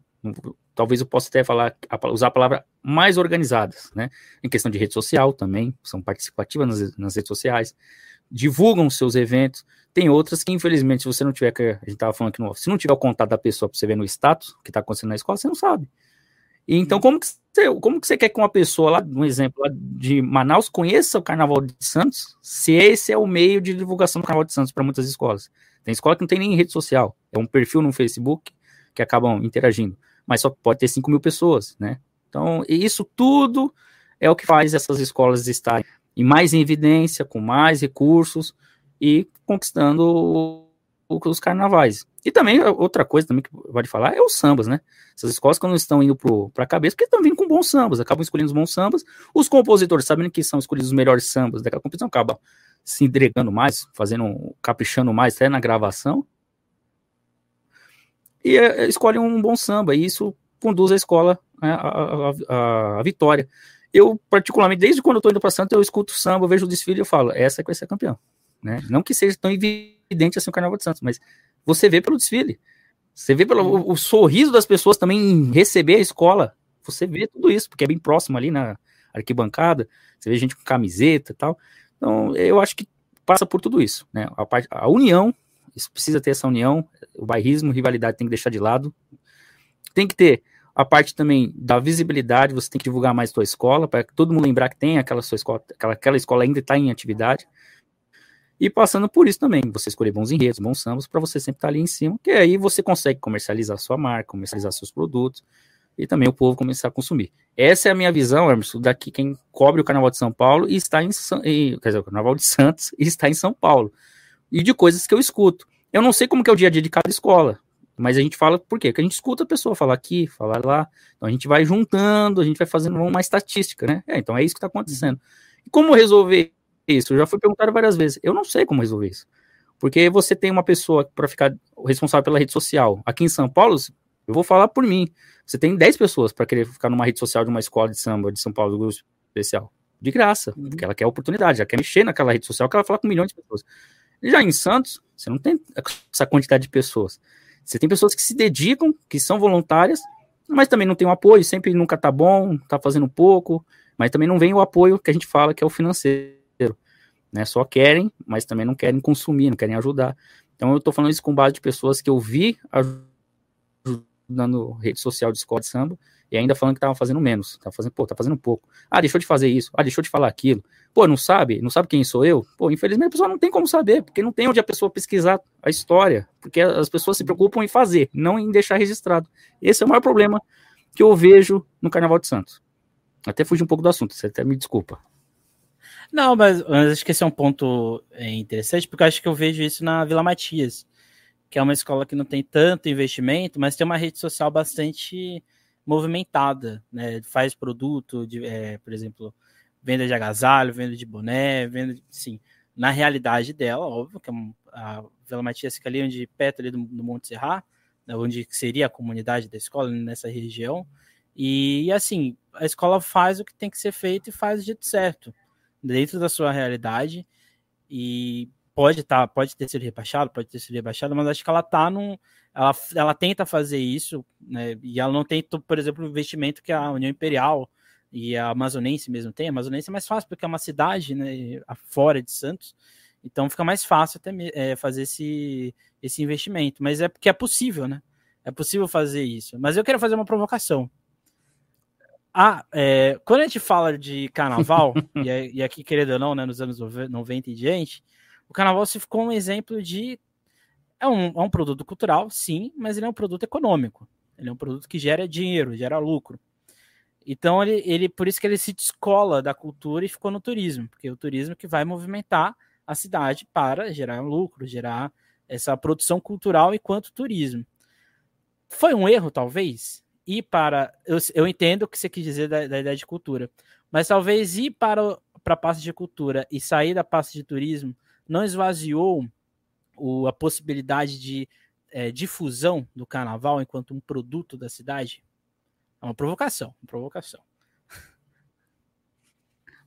talvez eu possa até falar, usar a palavra mais organizadas, né? Em questão de rede social também, são participativas nas, nas redes sociais, divulgam seus eventos. Tem outras que, infelizmente, se você não tiver, que a gente estava falando aqui no se não tiver o contato da pessoa para você ver no status que está acontecendo na escola, você não sabe. E então, como que, você, como que você quer que uma pessoa lá, um exemplo lá de Manaus, conheça o Carnaval de Santos, se esse é o meio de divulgação do Carnaval de Santos para muitas escolas? Tem escola que não tem nem rede social, é um perfil no Facebook que acabam interagindo, mas só pode ter 5 mil pessoas, né? Então, isso tudo é o que faz essas escolas estarem em mais em evidência, com mais recursos e conquistando os carnavais. E também, outra coisa também que pode falar é os sambas, né? Essas escolas, quando estão indo para a cabeça, porque estão vindo com bons sambas, acabam escolhendo os bons sambas. Os compositores, sabendo que são escolhidos os melhores sambas daquela competição, acabam se entregando mais, fazendo, caprichando mais até na gravação. E é, é escolhem um bom samba, e isso conduz a escola né, à, vitória. Eu, particularmente, desde quando eu estou indo para Santos, eu escuto samba, eu vejo o desfile e eu falo, essa é que vai ser campeão. Né? Não que seja tão evidente assim o Carnaval de Santos, mas você vê pelo desfile. Você vê pelo o, o sorriso das pessoas também em receber a escola. Você vê tudo isso, porque é bem próximo ali na arquibancada. Você vê gente com camiseta e tal. Então, eu acho que passa por tudo isso. Né? A, parte, a união, isso precisa ter essa união. O bairrismo, rivalidade tem que deixar de lado. Tem que ter a parte também da visibilidade, você tem que divulgar mais sua escola, para todo mundo lembrar que tem aquela sua escola, aquela, aquela escola ainda está em atividade. E passando por isso também, você escolher bons enredos, bons sambas, para você sempre estar tá ali em cima, que aí você consegue comercializar sua marca, comercializar seus produtos, e também o povo começar a consumir. Essa é a minha visão, Emerson, daqui quem cobre o Carnaval de São Paulo e está em e, quer dizer, o Carnaval de Santos e está em São Paulo. E de coisas que eu escuto. Eu não sei como que é o dia a dia de cada escola, mas a gente fala por quê? Porque a gente escuta a pessoa falar aqui, falar lá. Então a gente vai juntando, a gente vai fazendo uma estatística, né? É, então é isso que está acontecendo. E como resolver isso? Já foi perguntado várias vezes. Eu não sei como resolver isso. Porque você tem uma pessoa para ficar responsável pela rede social. Aqui em São Paulo, eu vou falar por mim. Você tem 10 pessoas para querer ficar numa rede social de uma escola de samba de São Paulo, do grupo especial. De graça, uhum. porque ela quer oportunidade, ela quer mexer naquela rede social que ela fala com milhões de pessoas. Já em Santos, você não tem essa quantidade de pessoas. Você tem pessoas que se dedicam, que são voluntárias, mas também não tem o apoio, sempre nunca tá bom, tá fazendo pouco, mas também não vem o apoio que a gente fala que é o financeiro né? Só querem, mas também não querem consumir, não querem ajudar. Então eu estou falando isso com base de pessoas que eu vi ajudando rede social de de samba e ainda falando que estavam fazendo menos, tá fazendo, pô, tá fazendo pouco. Ah, deixou de fazer isso. Ah, deixou de falar aquilo. Pô, não sabe? Não sabe quem sou eu? Pô, infelizmente a pessoa não tem como saber, porque não tem onde a pessoa pesquisar a história, porque as pessoas se preocupam em fazer, não em deixar registrado. Esse é o maior problema que eu vejo no Carnaval de Santos. Até fugi um pouco do assunto, você até me desculpa. Não, mas, mas, acho que esse é um ponto é, interessante, porque acho que eu vejo isso na Vila Matias, que é uma escola que não tem tanto investimento, mas tem uma rede social bastante movimentada, né? Faz produto, de, é, por exemplo, venda de agasalho, venda de boné, venda, sim, na realidade dela, óbvio que é a Vila Matias fica ali onde perto ali do, do Monte Serra, né, onde seria a comunidade da escola nessa região. E assim, a escola faz o que tem que ser feito e faz do jeito certo dentro da sua realidade e pode tá, pode ter sido rebaixada, pode ter sido rebaixada, mas acho que ela tá num. Ela, ela tenta fazer isso, né? E ela não tem, por exemplo, o investimento que a União Imperial e a Amazonense mesmo tem. A Amazonense é mais fácil porque é uma cidade, né? Fora de Santos. Então fica mais fácil até é, fazer esse, esse investimento. Mas é porque é possível, né? É possível fazer isso. Mas eu quero fazer uma provocação. Ah, é, quando a gente fala de carnaval, e, e, aqui, querendo ou não, né, nos anos 90 e diante, o carnaval se ficou um exemplo de. É um, é um produto cultural, sim, mas ele é um produto econômico. Ele é um produto que gera dinheiro, gera lucro. Então, ele, ele por isso que ele se descola da cultura e ficou no turismo, porque é o turismo que vai movimentar a cidade para gerar lucro, gerar essa produção cultural enquanto turismo. Foi um erro, talvez, ir para. Eu, eu entendo o que você quis dizer da, da ideia de cultura, mas talvez ir para, para a parte de cultura e sair da parte de turismo não esvaziou o, a possibilidade de é, difusão do carnaval enquanto um produto da cidade? É uma provocação, uma provocação.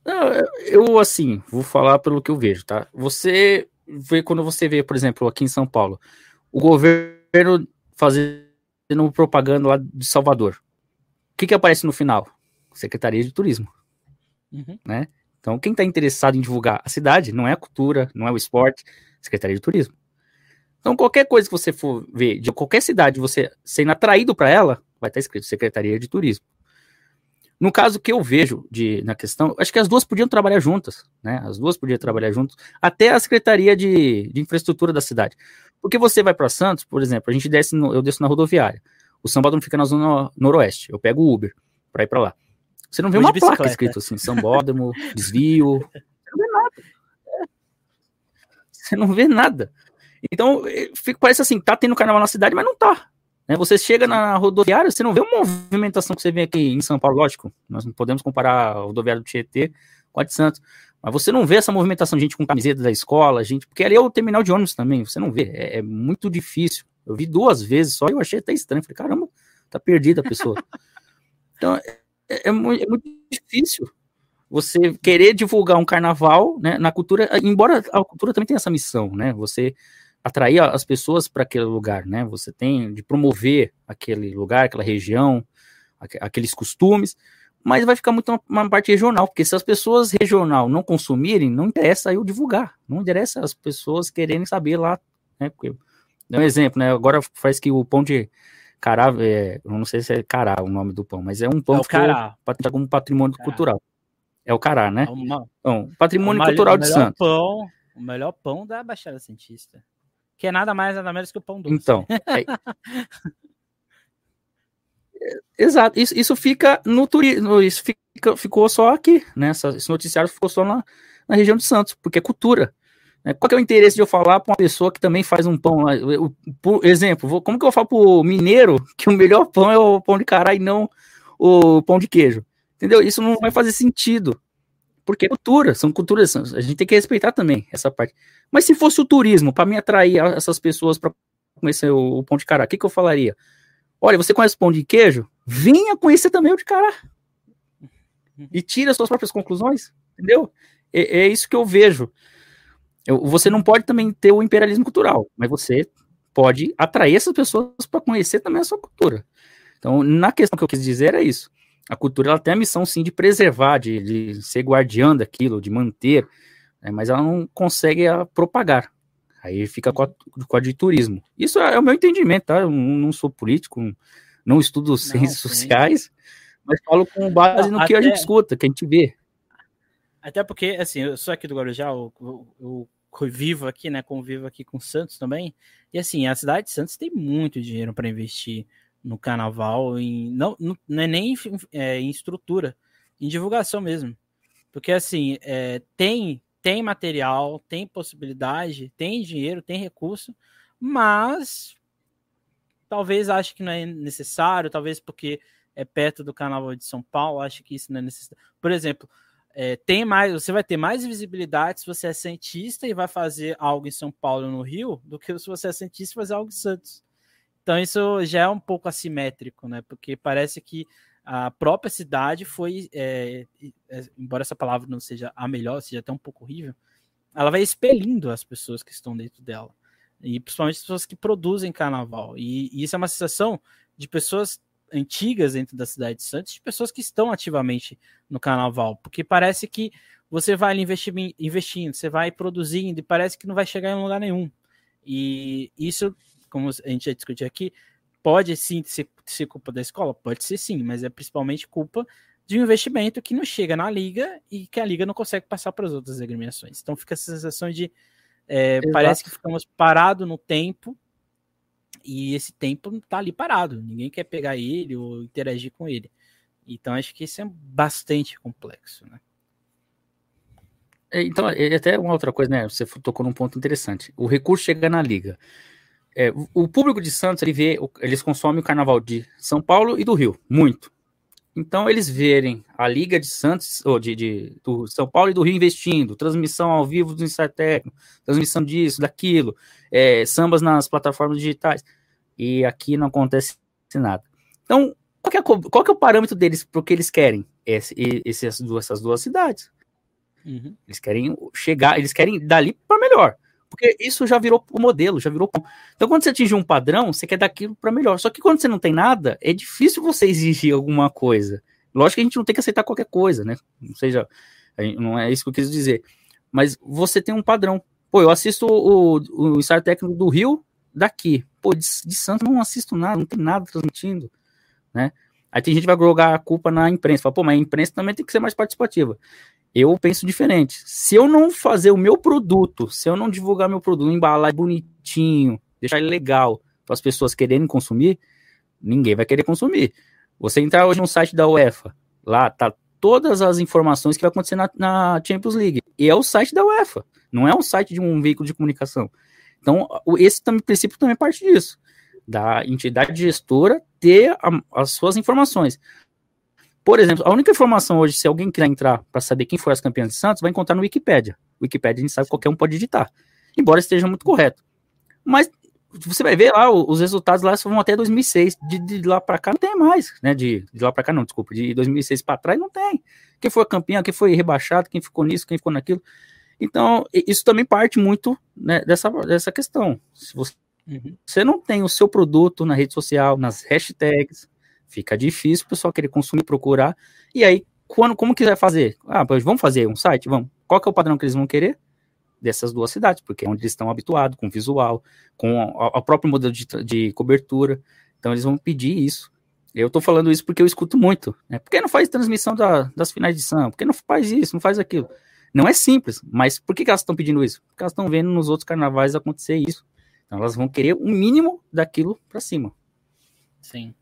Não, eu, assim, vou falar pelo que eu vejo, tá? Você vê, quando você vê, por exemplo, aqui em São Paulo, o governo fazendo propaganda lá de Salvador. O que que aparece no final? Secretaria de Turismo, uhum. né? Então, quem está interessado em divulgar a cidade não é a cultura, não é o esporte, Secretaria de Turismo. Então, qualquer coisa que você for ver de qualquer cidade, você sendo atraído para ela, vai estar tá escrito Secretaria de Turismo. No caso que eu vejo de, na questão, acho que as duas podiam trabalhar juntas, né? As duas podiam trabalhar juntas, até a Secretaria de, de Infraestrutura da cidade. Porque você vai para Santos, por exemplo, a gente desce, no, eu desço na rodoviária. O Sambódromo fica na zona noroeste. Eu pego o Uber para ir para lá. Você não vê uma placa escrito assim, sambódromo, desvio. Você não vê nada. Você não vê nada. Então, eh, fica, parece assim, tá tendo carnaval na cidade, mas não tá. Né? Você chega na rodoviária, você não vê uma movimentação que você vê aqui em São Paulo, lógico. Nós não podemos comparar a rodoviária do Tietê com a de Santos. Mas você não vê essa movimentação de gente com camiseta da escola, gente, porque ali é o terminal de ônibus também, você não vê. É, é muito difícil. Eu vi duas vezes só e eu achei até estranho. Falei, caramba, tá perdida a pessoa. Então, é, é, muito, é muito difícil você querer divulgar um carnaval né, na cultura, embora a cultura também tenha essa missão, né? Você atrair as pessoas para aquele lugar, né? Você tem de promover aquele lugar, aquela região, aqueles costumes, mas vai ficar muito uma, parte regional, porque se as pessoas regional não consumirem, não interessa eu divulgar, não interessa as pessoas quererem saber lá, né? Porque, dá um exemplo, né? Agora faz que o pão de Cará, é, eu não sei se é Cará o nome do pão, mas é um pão é que cará. foi como patrimônio cará. cultural. É o Cará, né? É uma, então, patrimônio é cultural de Santos. Pão, o melhor pão da Baixada Santista. Que é nada mais, nada menos que o pão doce. Então. É... Exato, isso, isso fica no turismo, isso fica, ficou só aqui, né? esse noticiário ficou só na, na região de Santos, porque é cultura. Né? Qual é o interesse de eu falar para uma pessoa que também faz um pão? Por exemplo, vou, como que eu falo para o mineiro que o melhor pão é o pão de cará e não o pão de queijo? Entendeu? Isso não vai fazer sentido. Porque é cultura, são culturas, a gente tem que respeitar também essa parte. Mas se fosse o turismo, para me atrair essas pessoas para conhecer o, o, pão de cará, o que, que eu falaria? Olha, você conhece o pão de queijo? Venha conhecer também o de cará. E tira as suas próprias conclusões, entendeu? É, é isso que eu vejo. Eu, você não pode também ter o imperialismo cultural, mas você pode atrair essas pessoas para conhecer também a sua cultura. Então, na questão que eu quis dizer é isso. A cultura ela tem a missão sim de preservar, de, de ser guardiã daquilo, de manter, né, mas ela não consegue a, propagar. Aí fica com a, com a de turismo. Isso é, é o meu entendimento, tá? Eu não, sou político, não estudo ciências sociais, mas falo com base no Até... que a gente escuta, que a gente vê. Até porque, assim, eu sou aqui do Guarujá, eu, eu, eu vivo aqui, né? Convivo aqui com Santos também. E assim, a cidade de Santos tem muito dinheiro para investir no carnaval, em, não, não, não é nem é, em estrutura, em divulgação mesmo. Porque assim, é, tem, tem material, tem possibilidade, tem dinheiro, tem recurso, mas talvez ache que não é necessário, talvez porque é perto do carnaval de São Paulo, acho que isso não é necessário. Por exemplo, é, tem mais, você vai ter mais visibilidade se você é cientista e vai fazer algo em São Paulo no Rio do que se você é cientista e fazer algo em Santos. Então isso já é um pouco assimétrico, né? Porque parece que a própria cidade foi, é, é, embora essa palavra não seja a melhor, seja até um pouco horrível, ela vai expelindo as pessoas que estão dentro dela. E principalmente as pessoas que produzem carnaval. E, e isso é uma sensação de pessoas antigas dentro da cidade de Santos, de pessoas que estão ativamente no carnaval, porque parece que você vai ali investindo, você vai produzindo e parece que não vai chegar em lugar nenhum. E isso, como a gente já discutiu aqui, pode sim ser, ser culpa da escola? Pode ser sim, mas é principalmente culpa de um investimento que não chega na liga e que a liga não consegue passar para as outras agremiações. Então fica essa sensação de é, parece que ficamos parados no tempo e esse tempo está ali parado. Ninguém quer pegar ele ou interagir com ele. Então acho que isso é bastante complexo, né? É, então, é até uma outra coisa, né? Você tocou num ponto interessante. O recurso chega na liga. É, o público de Santos, ele vê, eles consomem o carnaval de São Paulo e do Rio, muito. Então, eles verem a Liga de Santos, ou de, de do São Paulo e do Rio investindo, transmissão ao vivo do ensaio técnico, transmissão disso, daquilo, é, sambas nas plataformas digitais, e aqui não acontece nada. Então, qual que é, qual que é o parâmetro deles para o que eles querem? Esse, esse, essas, duas, essas duas cidades. Uhum. Eles querem chegar, eles querem dali para melhor. Porque isso já virou o modelo, já virou. Então, quando você atinge um padrão, você quer daquilo para melhor. Só que quando você não tem nada, é difícil você exigir alguma coisa. Lógico que a gente não tem que aceitar qualquer coisa, né? Não seja, não é isso que eu quis dizer. Mas você tem um padrão. Pô, eu assisto o, o, ensaio técnico do Rio daqui. Pô, de, de Santos não assisto nada, não tem nada transmitindo, né? Aí tem gente que vai jogar a culpa na imprensa. Fala, pô, mas a imprensa também tem que ser mais participativa eu penso diferente. Se eu não fazer o meu produto, se eu não divulgar meu produto, embalar bonitinho, deixar ele legal para as pessoas quererem consumir, ninguém vai querer consumir. Você entrar hoje no site da UEFA, lá tá todas as informações que vai acontecer na, na Champions League. E é o site da UEFA, não é um site de um veículo de comunicação. Então, esse também, princípio também é parte disso, da entidade gestora ter a, as suas informações. Por exemplo, a única informação hoje, se alguém quiser entrar para saber quem foi as campeãs de Santos, vai encontrar no Wikipedia. Wikipedia a gente sabe que qualquer um pode digitar, embora esteja muito correto. Mas você vai ver lá, os resultados lá vão até 2006. De, de lá para cá não tem mais, né? De, de lá para cá não, desculpa. De 2006 para trás não tem. Quem foi campeão, quem foi rebaixado, quem ficou nisso, quem ficou naquilo. Então, isso também parte muito né, dessa, dessa questão. Se você, uhum. você não tem o seu produto na rede social, nas hashtags, Fica difícil o pessoal querer consumir, procurar. E aí, quando, como quiser fazer? Ah, pois vamos fazer um site? Vamos. Qual que é o padrão que eles vão querer? Dessas duas cidades, porque é onde eles estão habituados, com visual, com o próprio modelo de, de cobertura. Então, eles vão pedir isso. Eu tô falando isso porque eu escuto muito. Né? Por que não faz transmissão da, das finais de samba? Por que não faz isso, não faz aquilo? Não é simples, mas por que, que elas estão pedindo isso? Porque elas estão vendo nos outros carnavais acontecer isso. Então elas vão querer o mínimo daquilo para cima. Sim.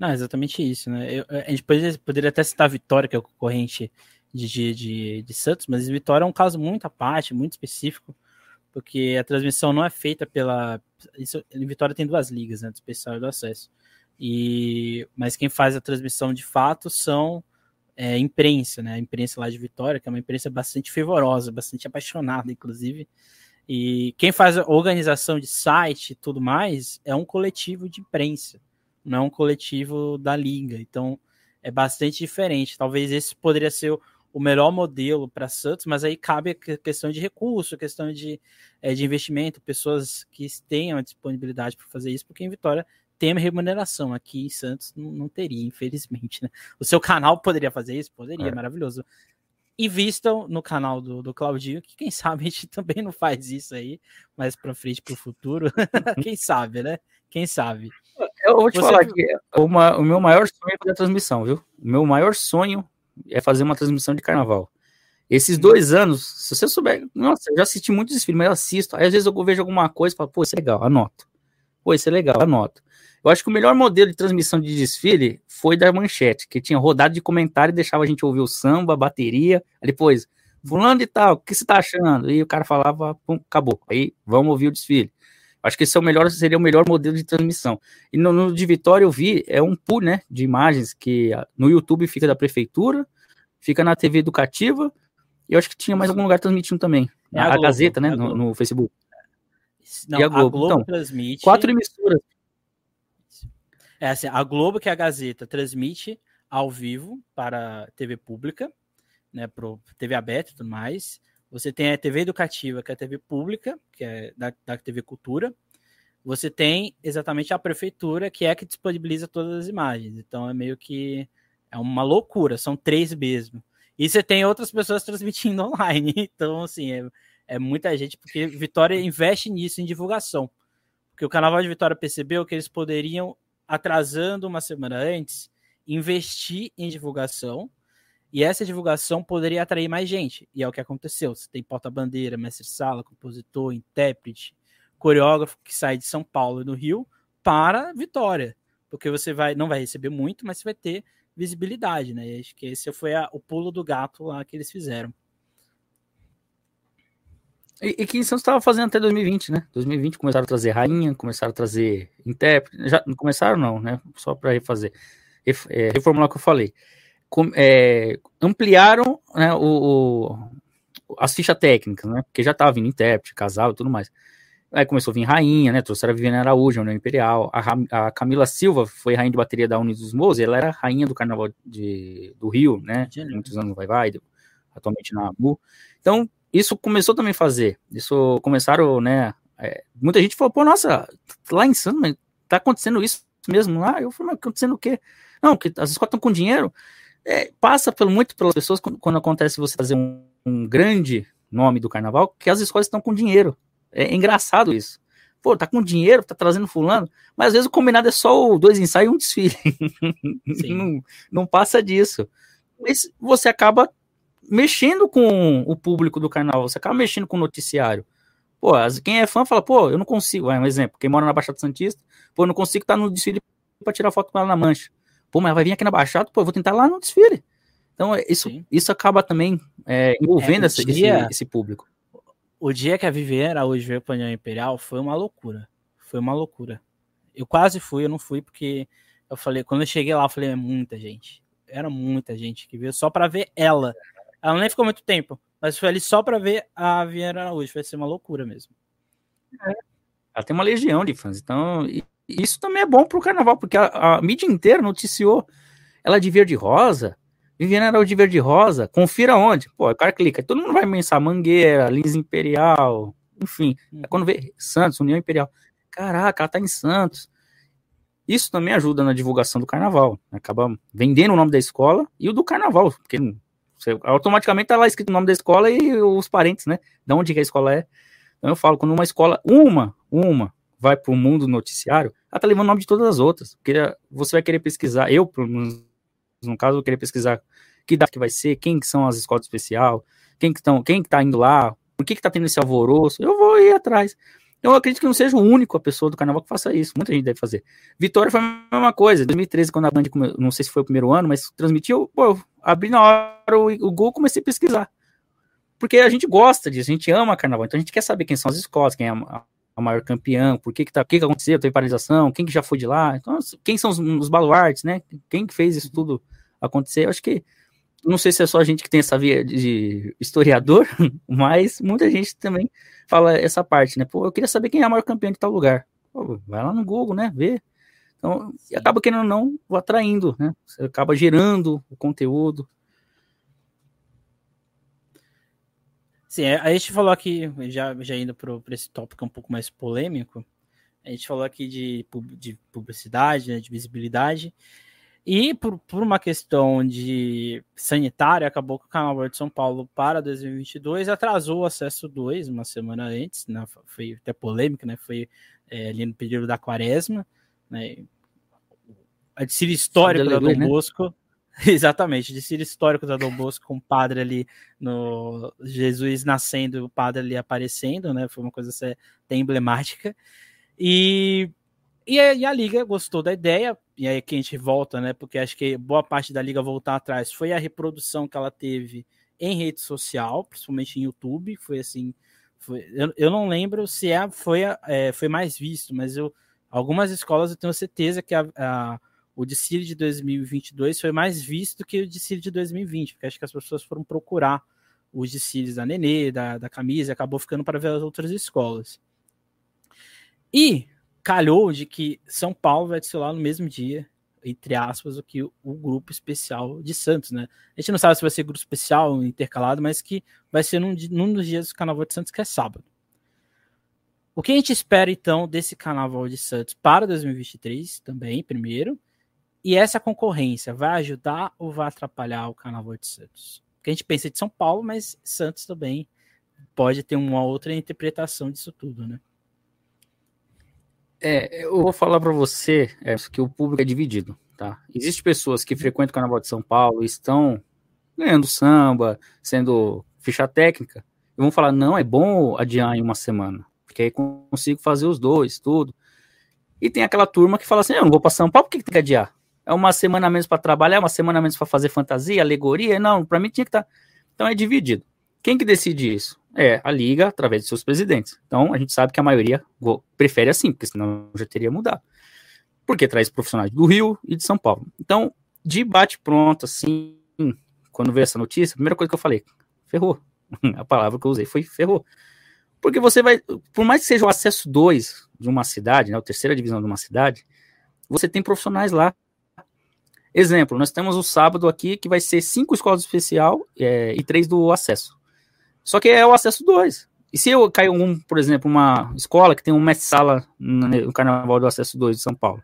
Não, exatamente isso, né? Eu, a gente poderia, poderia até citar a Vitória, que é o concorrente de, de, de, de, Santos, mas Vitória é um caso muito à parte, muito específico, porque a transmissão não é feita pela. Isso, Vitória tem duas ligas, né? Do especial e do acesso. E, mas quem faz a transmissão de fato são é, imprensa, né? A imprensa lá de Vitória, que é uma imprensa bastante fervorosa, bastante apaixonada, inclusive. E quem faz a organização de site e tudo mais é um coletivo de imprensa não é um coletivo da liga. Então é bastante diferente. Talvez esse poderia ser o, melhor modelo para Santos, mas aí cabe a questão de recurso, questão de, é, de investimento, pessoas que tenham a disponibilidade para fazer isso, porque em Vitória tem uma remuneração. Aqui em Santos não, não teria, infelizmente. Né? O seu canal poderia fazer isso? Poderia, é. maravilhoso. Invistam no canal do, do Claudinho, que quem sabe a gente também não faz isso aí, mais para frente para o futuro. quem sabe, né? Quem sabe? Eu vou te Você... falar que uma, o meu maior sonho é fazer a transmissão, viu? O meu maior sonho é fazer uma transmissão de carnaval. Esses uhum. dois anos, se você souber, nossa, eu já assisti muitos desfiles, mas eu assisto. Aí às vezes eu vejo alguma coisa e falo, pô, isso é legal, anoto. Pô, isso é legal, anoto. Eu acho que o melhor modelo de transmissão de desfile foi da manchete, que tinha rodado de comentário e deixava a gente ouvir o samba, a bateria. Aí depois, fulano de tal, o que você tá achando? E o cara falava, pum, acabou. Aí vamos ouvir o desfile. Acho que esse é o melhor, seria o melhor modelo de transmissão. E no, no de Vitória eu vi, é um pool, né, de imagens que no YouTube fica da prefeitura, fica na TV educativa, e eu acho que tinha mais algum lugar transmitindo também. É a, a Globo, Gazeta, né, a no, no, Facebook. Não, e a Globo, a Globo então, transmite. Quatro emissoras. É assim, a Globo, que é a Gazeta, transmite ao vivo para TV pública, né, pro TV aberta e tudo mais. Você tem a TV educativa, que é a TV pública, que é da, da TV Cultura. Você tem exatamente a prefeitura, que é a que disponibiliza todas as imagens. Então é meio que é uma loucura, são três mesmo. E você tem outras pessoas transmitindo online. Então, assim, é, é muita gente, porque Vitória investe nisso, em divulgação. Porque o Carnaval de Vitória percebeu que eles poderiam, atrasando uma semana antes, investir em divulgação e essa divulgação poderia atrair mais gente. E é o que aconteceu. Você tem porta-bandeira, mestre-sala, compositor, intérprete, coreógrafo que sai de São Paulo e do Rio para Vitória. Porque você vai, não vai receber muito, mas você vai ter visibilidade, né? E acho que esse foi a, o pulo do gato lá que eles fizeram. E, e que Santos estava fazendo até 2020, né? 2020 começaram a trazer rainha, começaram a trazer intérprete. Já começaram, não, né? Só para refazer. É, reformular o que eu falei com, é, ampliaram né, o, o, as fichas técnicas, né? Porque já estava vindo intérprete, casal e tudo mais. Aí começou a vir rainha, né? Trouxeram a Viviane Araújo, União Imperial. A, a, Camila Silva foi rainha de bateria da Unidos dos Moços, ela era rainha do Carnaval de, do Rio, né? Muitos anos no Vai Vai, atualmente na AMU. Então, isso começou também a fazer. Isso começaram, né? É, muita gente falou, pô, nossa, lá em Santos, tá acontecendo isso mesmo lá? Eu falei, mas acontecendo o quê? Não, que as escolas estão com dinheiro é, passa pelo, muito pelas pessoas quando, quando acontece você fazer um, um, grande nome do carnaval, que as escolas estão com dinheiro. É, é, engraçado isso. Pô, tá com dinheiro, tá trazendo fulano, mas às vezes o combinado é só dois ensaios e um desfile. não, não passa disso. Mas você acaba mexendo com o público do carnaval, você acaba mexendo com o noticiário. Pô, quem é fã fala, pô, eu não consigo. É um exemplo, quem mora na Baixada Santista, pô, eu não consigo estar no desfile para tirar foto com ela na mancha. Pô, mas vai vir aqui na Baixada, pô, eu vou tentar lá no desfile. Então, é, isso, isso acaba também é, envolvendo é, esse, dia, esse, público. O dia que a Viviane Araújo veio para a Imperial foi uma loucura. Foi uma loucura. Eu quase fui, eu não fui, porque eu falei, quando eu cheguei lá, eu falei, é muita gente. Era muita gente que veio só para ver ela. Ela nem ficou muito tempo, mas foi ali só para ver a Viviane Araújo. Vai ser uma loucura mesmo. É. Ela tem uma legião de fãs. Então, isso também é bom pro carnaval, porque a, a mídia inteira noticiou ela de verde rosa. Viviane Araújo de verde rosa. Confira onde? Pô, o cara clica. Todo mundo vai pensar Mangueira, Lins Imperial, enfim. É quando vê Santos, União Imperial. Caraca, ela tá em Santos. Isso também ajuda na divulgação do carnaval. Acaba vendendo o nome da escola e o do carnaval, porque você, automaticamente tá lá escrito o nome da escola e os parentes, né? De onde que a escola é. Então eu falo, quando uma escola, uma, uma, vai para o mundo noticiário, ela tá levando o nome de todas as outras. Porque você vai querer pesquisar, eu, no caso, vou querer pesquisar que data que vai ser, quem que são as escolas especial, quem que estão, quem que tá indo lá, por que que tá tendo esse alvoroço, eu vou ir atrás. Eu acredito que não seja o único a pessoa do carnaval que faça isso. Muita gente deve fazer. Vitória foi a mesma coisa. Em 2013, quando a Band, não sei se foi o primeiro ano, mas transmitiu, pô, eu abri na hora o, o Google comecei a pesquisar. Porque a gente gosta disso, a gente ama carnaval. Então a gente quer saber quem são as escolas, quem é a, a maior campeã, por que que, tá, o que, que aconteceu, teve paralisação, quem que já foi de lá, então, quem são os, os baluartes, né? Quem que fez isso tudo acontecer? Eu acho que não sei se é só a gente que tem essa via de historiador, mas muita gente também fala essa parte, né? Pô, eu queria saber quem é a maior campeã de tal lugar. Pô, vai lá no Google, né? Vê. Então, e acaba querendo ou não atraindo, né? Você acaba gerando o conteúdo, Sim, é, a gente falou aqui, já, já indo para esse tópico um pouco mais polêmico, a gente falou aqui de, de publicidade, né, de visibilidade, e por, por uma questão de sanitária, acabou que o Carnaval de São Paulo para 2022 atrasou o acesso 2, uma semana antes, né, foi até polêmica, né, foi é, ali no período da quaresma, né, a desfile histórico da Dom né? Bosco, Exatamente, de ser histórico da Dom Bosco com o padre ali no Jesus nascendo, o padre ali aparecendo, né? Foi uma coisa até emblemática. E, e, a, e a Liga gostou da ideia, e aí que a gente volta, né? Porque acho que boa parte da Liga voltar atrás foi a reprodução que ela teve em rede social, principalmente em YouTube. Foi assim. Foi, eu, eu não lembro se é, foi, é, foi mais visto, mas eu, algumas escolas eu tenho certeza que a, a o desfile de 2022 foi mais visto que o desfile de 2020, porque acho que as pessoas foram procurar os desfiles da Nenê, da, da camisa, acabou ficando para ver as outras escolas. E calhou de que São Paulo vai desfilar no mesmo dia, entre aspas, o que o, o, grupo especial de Santos, né? A gente não sabe se vai ser grupo especial intercalado, mas que vai ser num, num dos dias do Carnaval de Santos, que é sábado. O que a gente espera, então, desse Carnaval de Santos para 2023 também, primeiro, e essa concorrência vai ajudar ou vai atrapalhar o Carnaval de Santos? Porque a gente pensa de São Paulo, mas Santos também pode ter uma outra interpretação disso tudo, né? É, eu vou falar para você é, que o público é dividido, tá? Existem pessoas que frequentam o Carnaval de São Paulo e estão ganhando samba, sendo ficha técnica, e vão falar, não, é bom adiar em uma semana, porque aí consigo fazer os dois, tudo. E tem aquela turma que fala assim, eu não vou para São Paulo, por que, que tem que adiar? É uma semana menos para trabalhar, uma semana menos para fazer fantasia, alegoria? Não, para mim tinha que estar. Tá... Então é dividido. Quem que decide isso? É a liga através de seus presidentes. Então a gente sabe que a maioria prefere assim, porque senão já teria mudado. Porque traz profissionais do Rio e de São Paulo. Então, de bate pronto assim, quando veio essa notícia, a primeira coisa que eu falei, ferrou. A palavra que eu usei foi ferrou. Porque você vai, por mais que seja o acesso 2 de uma cidade, né, a terceira divisão de uma cidade, você tem profissionais lá. Exemplo, nós temos o sábado aqui que vai ser cinco escolas especial é, e três do acesso. Só que é o acesso 2. E se eu cair um, por exemplo, uma escola que tem um mestre-sala no Carnaval do Acesso 2 de São Paulo,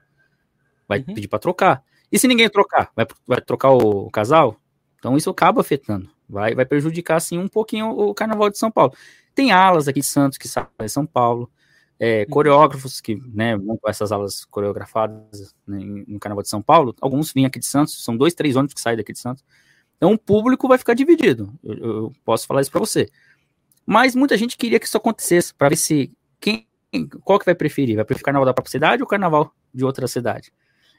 vai uhum. pedir para trocar. E se ninguém trocar, vai, vai trocar o, o, casal? Então isso acaba afetando. Vai, vai prejudicar, assim, um pouquinho o Carnaval de São Paulo. Tem alas aqui de Santos que saem de São Paulo, é, uhum. coreógrafos que né, vão com essas aulas coreografadas né, no Carnaval de São Paulo. Alguns vêm aqui de Santos, são dois, três ônibus que saem daqui de Santos. Então o público vai ficar dividido. Eu, eu posso falar isso para você. Mas muita gente queria que isso acontecesse para ver se quem qual que vai preferir? Vai preferir o carnaval da própria cidade ou o carnaval de outra cidade?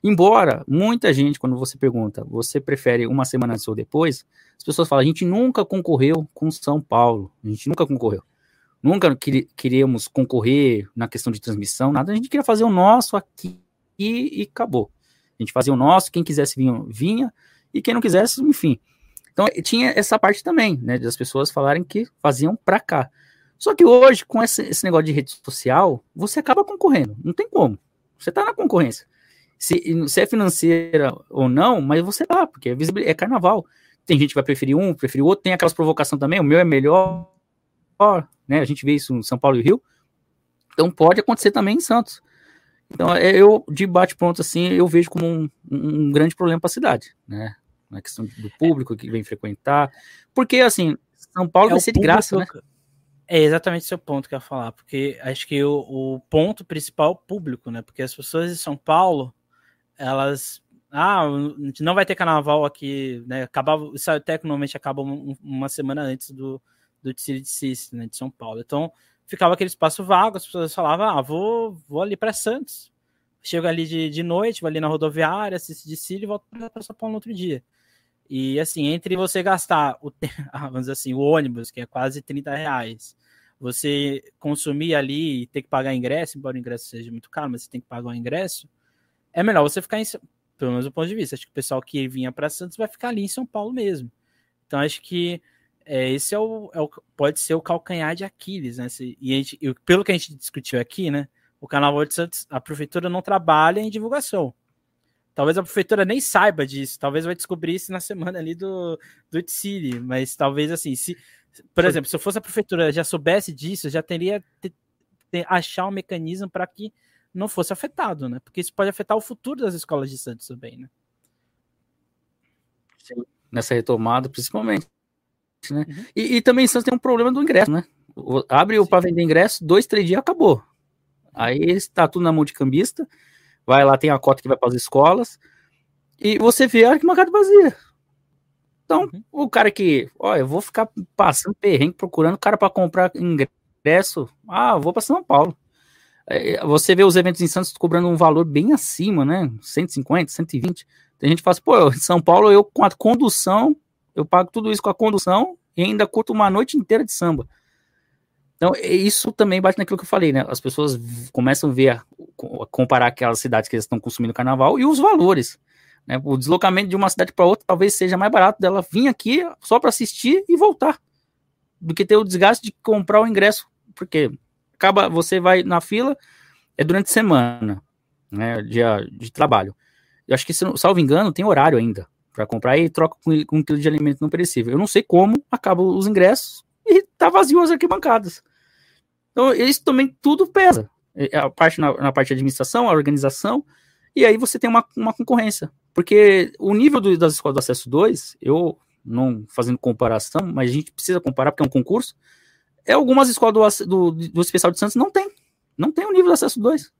Embora muita gente, quando você pergunta, você prefere uma semana antes ou depois, as pessoas falam, a gente nunca concorreu com São Paulo, a gente nunca concorreu. Nunca queríamos concorrer na questão de transmissão, nada, a gente queria fazer o nosso aqui e, e acabou. A gente fazia o nosso, quem quisesse vinha, vinha e quem não quisesse, enfim. Então tinha essa parte também, né, das pessoas falarem que faziam para cá. Só que hoje, com esse, esse, negócio de rede social, você acaba concorrendo, não tem como. Você tá na concorrência. Se, se é financeira ou não, mas você tá, porque é, é carnaval. Tem gente que vai preferir um, preferir o outro, tem aquelas provocações também, o meu é melhor, né? A gente vê isso em São Paulo e Rio. Então pode acontecer também em Santos. Então, é, eu, de bate-pronto, assim, eu vejo como um, um grande problema para a cidade, né? Na questão do público que vem frequentar. Porque, assim, São Paulo é vai ser de graça, né? É exatamente esse o ponto que eu ia falar, porque acho que o, o ponto principal é o público, né? Porque as pessoas de São Paulo, elas ah, não vai ter carnaval aqui, né? Acabava, isso até normalmente acaba uma semana antes do, do de né, de São Paulo. Então, ficava aquele espaço vago, as pessoas falavam, ah, vou, vou ali para Santos. Chego ali de, de noite, vou ali na rodoviária, assisto de Cílio e volto para São Paulo no outro dia. E assim, entre você gastar o, ah, vamos assim, o ônibus, que é quase 30 reais, você consumir ali e ter que pagar ingresso, embora o ingresso seja muito caro, mas você tem que pagar o ingresso, é melhor você ficar em, pelo menos do ponto de vista, acho que o pessoal que vinha para Santos vai ficar ali em São Paulo mesmo. Então acho que é, esse é o, é o, pode ser o calcanhar de Aquiles, né? Se, e, gente, e, pelo que a gente discutiu aqui, né? O Carnaval de Santos, a prefeitura não trabalha em divulgação. Talvez a prefeitura nem saiba disso, talvez vai descobrir isso na semana ali do, do Tsiri, mas talvez assim, se, por exemplo, se eu fosse a prefeitura já soubesse disso, já teria que achar um mecanismo para que não fosse afetado, né? Porque isso pode afetar o futuro das escolas de Santos também, né? Sim, nessa retomada, principalmente né? Uhum. E, e, também Santos tem um problema do ingresso, né? Abre o para vender ingresso, dois, três dias, acabou. Aí está tudo na mão de cambista, vai lá, tem a cota que vai para as escolas, e você vê a arquibancada vazia. Então, uhum. o cara que, ó, eu vou ficar passando perrengue procurando cara para comprar ingresso, ah, vou para São Paulo. É, você vê os eventos em Santos cobrando um valor bem acima, né? 150, 120. Tem gente que fala assim, pô, em São Paulo eu com a condução eu pago tudo isso com a condução e ainda curto uma noite inteira de samba. Então, isso também bate naquilo que eu falei, né? As pessoas começam a ver, a, comparar aquelas cidades que eles estão consumindo carnaval e os valores. Né? O deslocamento de uma cidade para outra talvez seja mais barato dela vir aqui só para assistir e voltar, do que ter o desgaste de comprar o ingresso, porque acaba, você vai na fila, é durante semana, né? Dia de trabalho. Eu acho que, salvo engano, tem horário ainda para comprar e troca com, com um quilo de alimento não perecível. Eu não sei como acabam os ingressos e tá vazio as arquibancadas. Então, isso também tudo pesa. A parte na, na parte de administração, a organização, e aí você tem uma, uma concorrência. Porque o nível do, das escolas do acesso 2, eu não fazendo comparação, mas a gente precisa comparar porque é um concurso. É algumas escolas do, do, do especial de Santos não tem. Não tem o nível do acesso 2.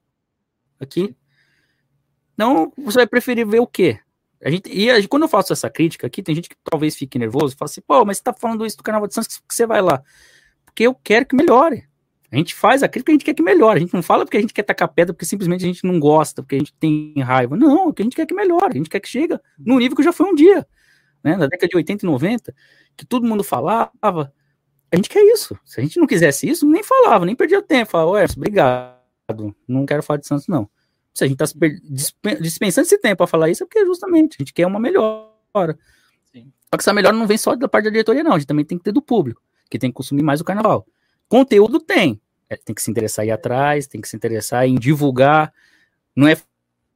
Aqui. Então, você vai preferir ver o quê? A gente, e a, quando eu faço essa crítica aqui, tem gente que talvez fique nervoso e fala assim, pô, mas você tá falando isso do Carnaval de Santos, que você vai lá? Porque eu quero que melhore. A gente faz a crítica a gente quer que melhore. A gente não fala porque a gente quer tacar pedra, porque simplesmente a gente não gosta, porque a gente tem raiva. Não, porque a gente quer que melhore, a gente quer que chegue no nível que já foi um dia. Né? Na década de 80 e 90, que todo mundo falava, a gente quer isso. Se a gente não quisesse isso, nem falava, nem perdia tempo. Falava, ué, obrigado, não quero falar de Santos, não. Se a gente está dispensando esse tempo para falar isso, é porque justamente a gente quer uma melhora. Sim. Só que essa melhora não vem só da parte da diretoria, não. A gente também tem que ter do público, que tem que consumir mais o carnaval. Conteúdo tem. É, tem que se interessar em ir atrás, tem que se interessar em divulgar. Não é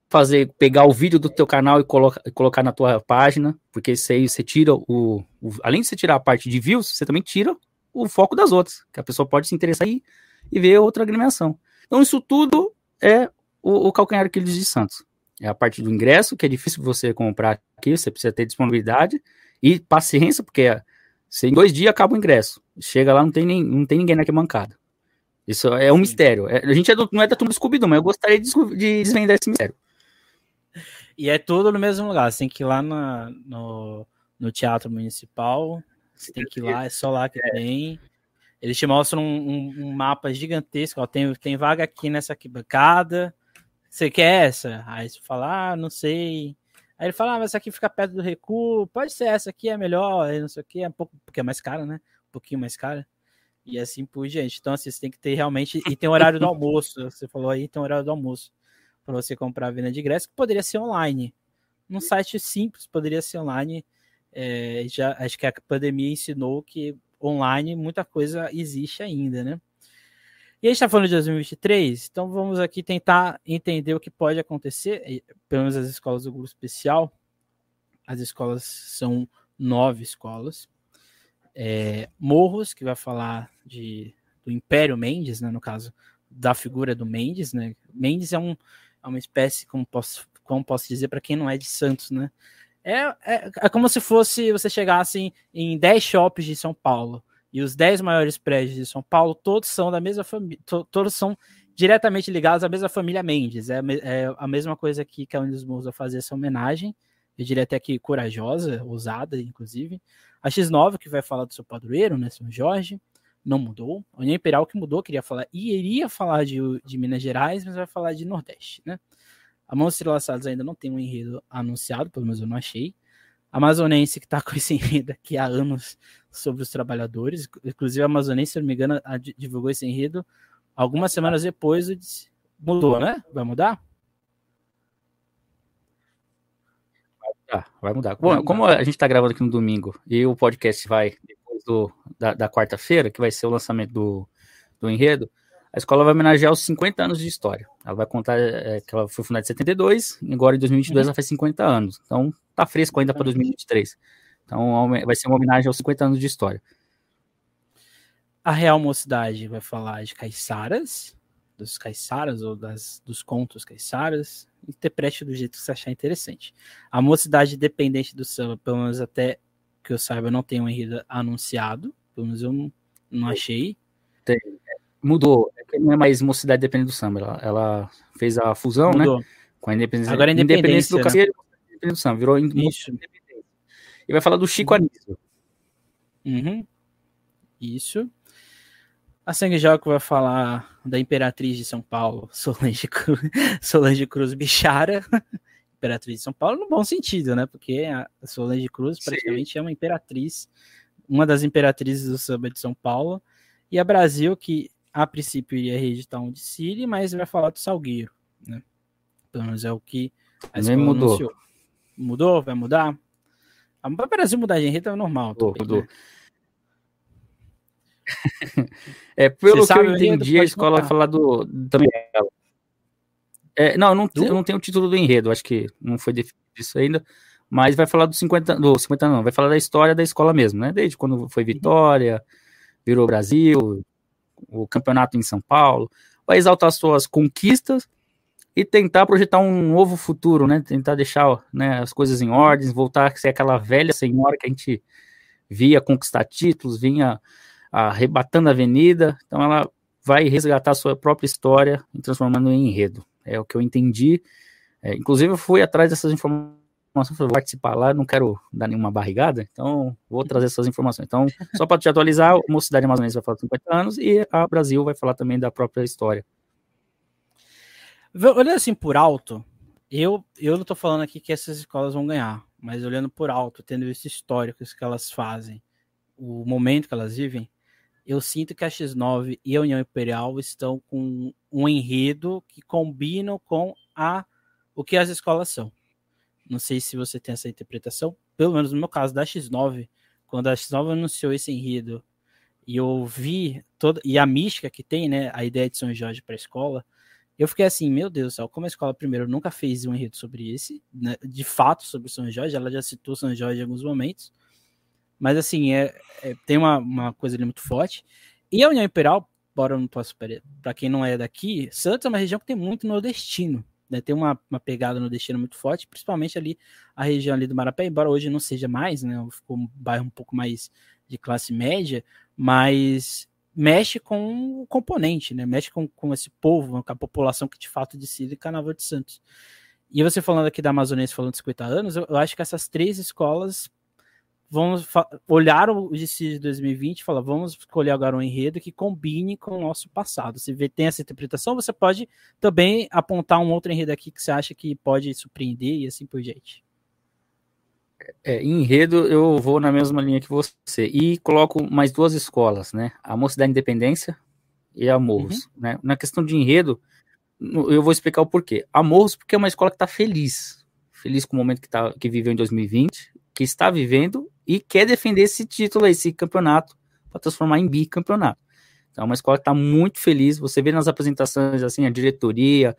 fazer, pegar o vídeo do teu canal e coloca, colocar na tua página, porque isso aí você tira o, o, Além de você tirar a parte de views, você também tira o foco das outras, que a pessoa pode se interessar e, e ver outra agremiação. Então, isso tudo é o, o calcanhar Aquiles de Santos. É a parte do ingresso, que é difícil você comprar aqui, você precisa ter disponibilidade e paciência, porque se em dois dias acaba o ingresso. Chega lá, não tem, nem, não tem ninguém na bancada. Isso é um Sim. mistério. É, a gente é do, não é da turma scooby mas eu gostaria de, de desvendar esse mistério. E é tudo no mesmo lugar. Você tem que ir lá na, no, no Teatro Municipal. Você tem que ir lá, é só lá que é. tem. Eles te mostram um, um, um mapa gigantesco. Ó, tem, tem vaga aqui nessa bancada. Você quer essa? Aí você fala, ah, não sei. Aí ele fala, ah, mas essa aqui fica perto do recuo. Pode ser essa aqui, é melhor. Aí não sei o que, é um pouco, porque é mais cara, né? Um pouquinho mais cara. E assim por diante. Então, assim, você tem que ter realmente. E tem horário do almoço. Você falou aí, tem horário do almoço. Para você comprar a venda de ingresso, que poderia ser online. Num site simples, poderia ser online. É, já acho que a pandemia ensinou que online muita coisa existe ainda, né? E a gente está falando de 2023, então vamos aqui tentar entender o que pode acontecer, pelo menos as escolas do grupo especial. As escolas são nove escolas. É, Morros, que vai falar de, do Império Mendes, né, no caso da figura do Mendes. Né? Mendes é, um, é uma espécie, como posso, como posso dizer, para quem não é de Santos, né? É, é, é, como se fosse você chegasse em 10 shops de São Paulo e os 10 maiores prédios de São Paulo, todos são da mesma família, to, todos são diretamente ligados à mesma família Mendes. É, é a mesma coisa que, que a Unidos Morros vai fazer essa homenagem. Eu diria até que corajosa, ousada, inclusive. A X9, que vai falar do seu padroeiro, né, São Jorge, não mudou. A União Imperial que mudou, queria falar, e iria falar de, de Minas Gerais, mas vai falar de Nordeste, né? A Monstro Laçados ainda não tem um enredo anunciado, pelo menos eu não achei amazonense que está com esse enredo aqui há anos sobre os trabalhadores. Inclusive, a amazonense, se não me engano, divulgou esse enredo algumas semanas depois. Mudou, né? Vai mudar? Ah, vai mudar. Bom, como a gente está gravando aqui no domingo e o podcast vai depois do, da, da quarta-feira, que vai ser o lançamento do, do enredo, a escola vai homenagear os 50 anos de história. Ela vai contar é, que ela foi fundada em 72, e agora em 2022 uhum. ela faz 50 anos. Então tá fresco ainda para 2023. Então vai ser uma homenagem aos 50 anos de história. A Real Mocidade vai falar de caiçaras, dos caiçaras ou das, dos contos caiçaras. Interprete do jeito que você achar interessante. A Mocidade Dependente do Samba, pelo menos até que eu saiba, não tem um enredo anunciado. Pelo menos eu não, não achei. Tem mudou. É não é mais mocidade dependendo do samba. Ela, ela fez a fusão, né, mudou. né? Com a independência. Agora é independência, independência do né? do samba. Virou Isso. E vai falar do Chico. Anísio. Uhum. Isso. A Sangue Joco vai falar da Imperatriz de São Paulo, Solange Cruz, Solange Cruz Bichara. Imperatriz de São Paulo no bom sentido, né? Porque a Solange Cruz praticamente Sim. é uma imperatriz, uma das imperatrizes do samba de São Paulo. E a Brasil, que a princípio iria reeditar um de Siri, mas vai falar do Salgueiro, né? Pelo menos é o que a Nem mudou. Anunciou. Mudou? Vai mudar? O Brasil mudar de enredo é normal. Mudou, também, mudou. Né? é, pelo Você que eu entendi, a escola vai falar do, do É, não, não, do... não tem o título do enredo, acho que não foi definido isso ainda, mas vai falar dos 50, do 50 não, vai falar da história da escola mesmo, né? Desde quando foi Vitória, virou Brasil, o campeonato em São Paulo, vai exaltar suas conquistas e tentar projetar um novo futuro, né? Tentar deixar né, as coisas em ordem, voltar a ser aquela velha senhora que a gente via conquistar títulos, vinha arrebatando a avenida. Então ela vai resgatar a sua própria história e transformando em enredo. É o que eu entendi. É, inclusive, eu fui atrás dessas informações para participar lá, não quero dar nenhuma barrigada, então vou trazer essas informações. Então, só para te atualizar, a Mocidade Amazonense vai falar 50 anos e a Brasil vai falar também da própria história. Olhando assim por alto, eu, eu não estou falando aqui que essas escolas vão ganhar, mas olhando por alto, tendo esse histórico que elas fazem, o momento que elas vivem, eu sinto que a X9 e a União Imperial estão com um enredo que combinam com a o que as escolas são. Não sei se você tem essa interpretação, pelo menos no meu caso da X9, quando a X9 anunciou esse enredo e eu vi toda e a mística que tem, né, a ideia de São Jorge para a escola, eu fiquei assim, meu Deus do céu, como a escola primeiro nunca fez um enredo sobre esse, né, de fato sobre São Jorge, ela já citou São Jorge em alguns momentos, mas assim, é, é tem uma, uma coisa ali muito forte. E a União Imperial, bora não posso para quem não é daqui, Santos é uma região que tem muito nordestino, né? Tem uma, uma pegada nordestina muito forte, principalmente ali a região ali do Marapé, embora hoje não seja mais, né? Ficou um bairro um pouco mais de classe média, mas mexe com o componente, né? Mexe com, com esse povo, com a população que de fato decide Carnaval de Santos. E você falando aqui da Amazonense, falando de 50 anos, eu, eu acho que essas três escolas vão olhar o desfile de 2020 e falar, vamos escolher agora um enredo que combine com o nosso passado. Se vê, tem essa interpretação, você pode também apontar um outro enredo aqui que você acha que pode surpreender e assim por diante. É, enredo, eu vou na mesma linha que você. E coloco mais duas escolas, né? A Moça da Independência e a Morros. Uhum. Né? Na questão de enredo, eu vou explicar o porquê. A Morros, porque é uma escola que está feliz. Feliz com o momento que, tá, que viveu em 2020, que está vivendo e quer defender esse título, esse campeonato, para transformar em bicampeonato. Então, é uma escola que está muito feliz. Você vê nas apresentações, assim, a diretoria,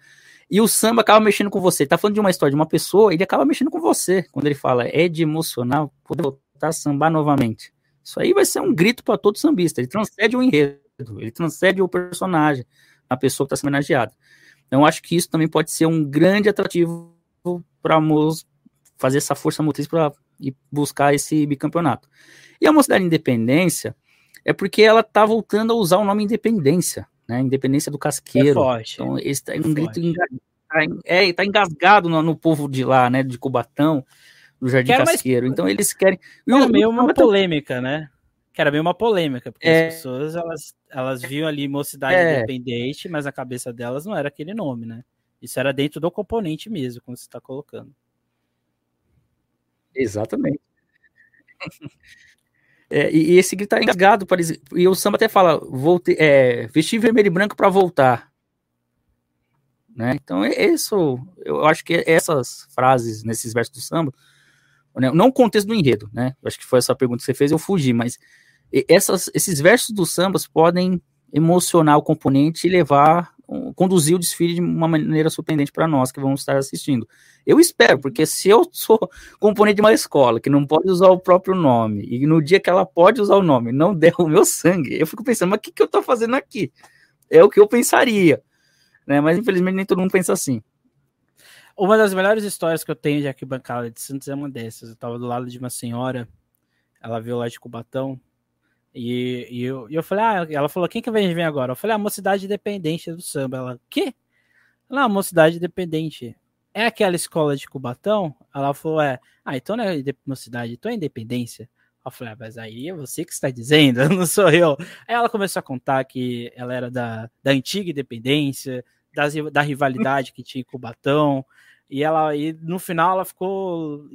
e o samba acaba mexendo com você. Tá falando de uma história de uma pessoa, ele acaba mexendo com você. Quando ele fala, é de emocionar poder voltar a sambar novamente. Isso aí vai ser um grito para todo sambista. Ele transcende o enredo, ele transcende o personagem, a pessoa que está sendo homenageada. Então, acho que isso também pode ser um grande atrativo para fazer essa força motriz para buscar esse bicampeonato. E a Mocidade Independência é porque ela tá voltando a usar o nome Independência né? Independência do Casqueiro. É forte. Então, esse tá é um grito tá, é, tá engasgado no, no, povo de lá, né? De Cubatão, do Jardim Quero Casqueiro. Mais... Então eles querem. Era meio uma polêmica, né? Que era meio uma polêmica, porque é... as pessoas elas, elas viam ali mocidade é... independente, mas a cabeça delas não era aquele nome, né? Isso era dentro do componente mesmo, como você está colocando. Exatamente. É, e, e, esse grito tá engasgado, e o samba até fala, volte, é, vestir vermelho e branco para voltar. Né? Então, é isso, eu acho que essas frases nesses versos do samba, né, não o contexto do enredo, né? Eu acho que foi essa pergunta que você fez, eu fugi, mas essas, esses versos dos sambas podem emocionar o componente e levar conduzir o desfile de uma maneira surpreendente para nós que vamos estar assistindo. Eu espero, porque se eu sou componente de uma escola que não pode usar o próprio nome, e no dia que ela pode usar o nome, não der o meu sangue, eu fico pensando, mas o que, que eu estou fazendo aqui? É o que eu pensaria. Né? Mas infelizmente nem todo mundo pensa assim. Uma das melhores histórias que eu tenho de arquibancada de Santos é uma dessas. Eu estava do lado de uma senhora, ela veio lá de Cubatão, e, e, eu, e eu falei, ah, ela falou, quem que vem vir agora? Eu falei, a mocidade independente do samba. Ela, quê? Ela, a mocidade independente. É aquela escola de Cubatão? Ela falou, é. Ah, então não é mocidade, então é independência. Eu falei, ah, mas aí é você que está dizendo, não sou eu. Aí ela começou a contar que ela era da, da antiga independência, das, da rivalidade que tinha em Cubatão. E ela, e no final ela ficou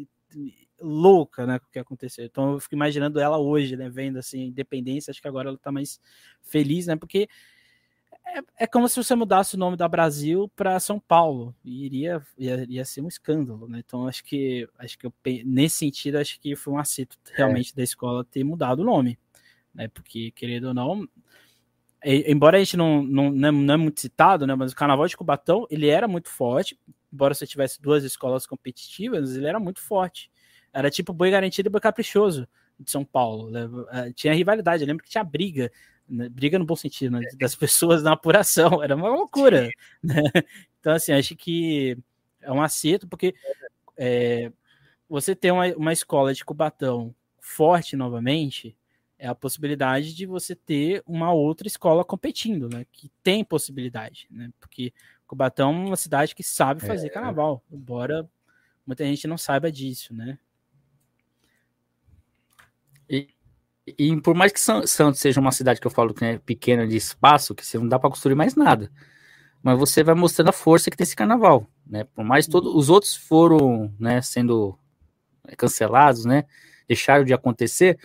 louca, né, com o que aconteceu. Então eu fico imaginando ela hoje, né, vendo assim, independência, acho que agora ela tá mais feliz, né, porque é, é como se você mudasse o nome da Brasil para São Paulo, e iria, ia, ia ser um escândalo, né, então acho que, acho que eu, nesse sentido, acho que foi um acerto realmente é. da escola ter mudado o nome, né, porque, querendo ou não, embora a gente não, não, não, é, não é muito citado, né, mas o Carnaval de Cubatão, ele era muito forte, embora você tivesse duas escolas competitivas, ele era muito forte. Era tipo boi garantido e boi caprichoso de São Paulo. Né? É, tinha rivalidade, eu lembro que tinha briga, né? briga no bom sentido, né? das pessoas na apuração, era uma loucura. Né? Então, assim, acho que é um acerto, porque é, você ter uma, uma escola de Cubatão forte novamente, é a possibilidade de você ter uma outra escola competindo, né? Que tem possibilidade, né? Porque Cubatão é uma cidade que sabe fazer é. carnaval, embora muita gente não saiba disso, né? E, e por mais que Santos seja uma cidade que eu falo que é pequena de espaço, que você não dá para construir mais nada, mas você vai mostrando a força que tem esse carnaval, né? Por mais todos os outros foram, né, sendo cancelados, né? Deixaram de acontecer,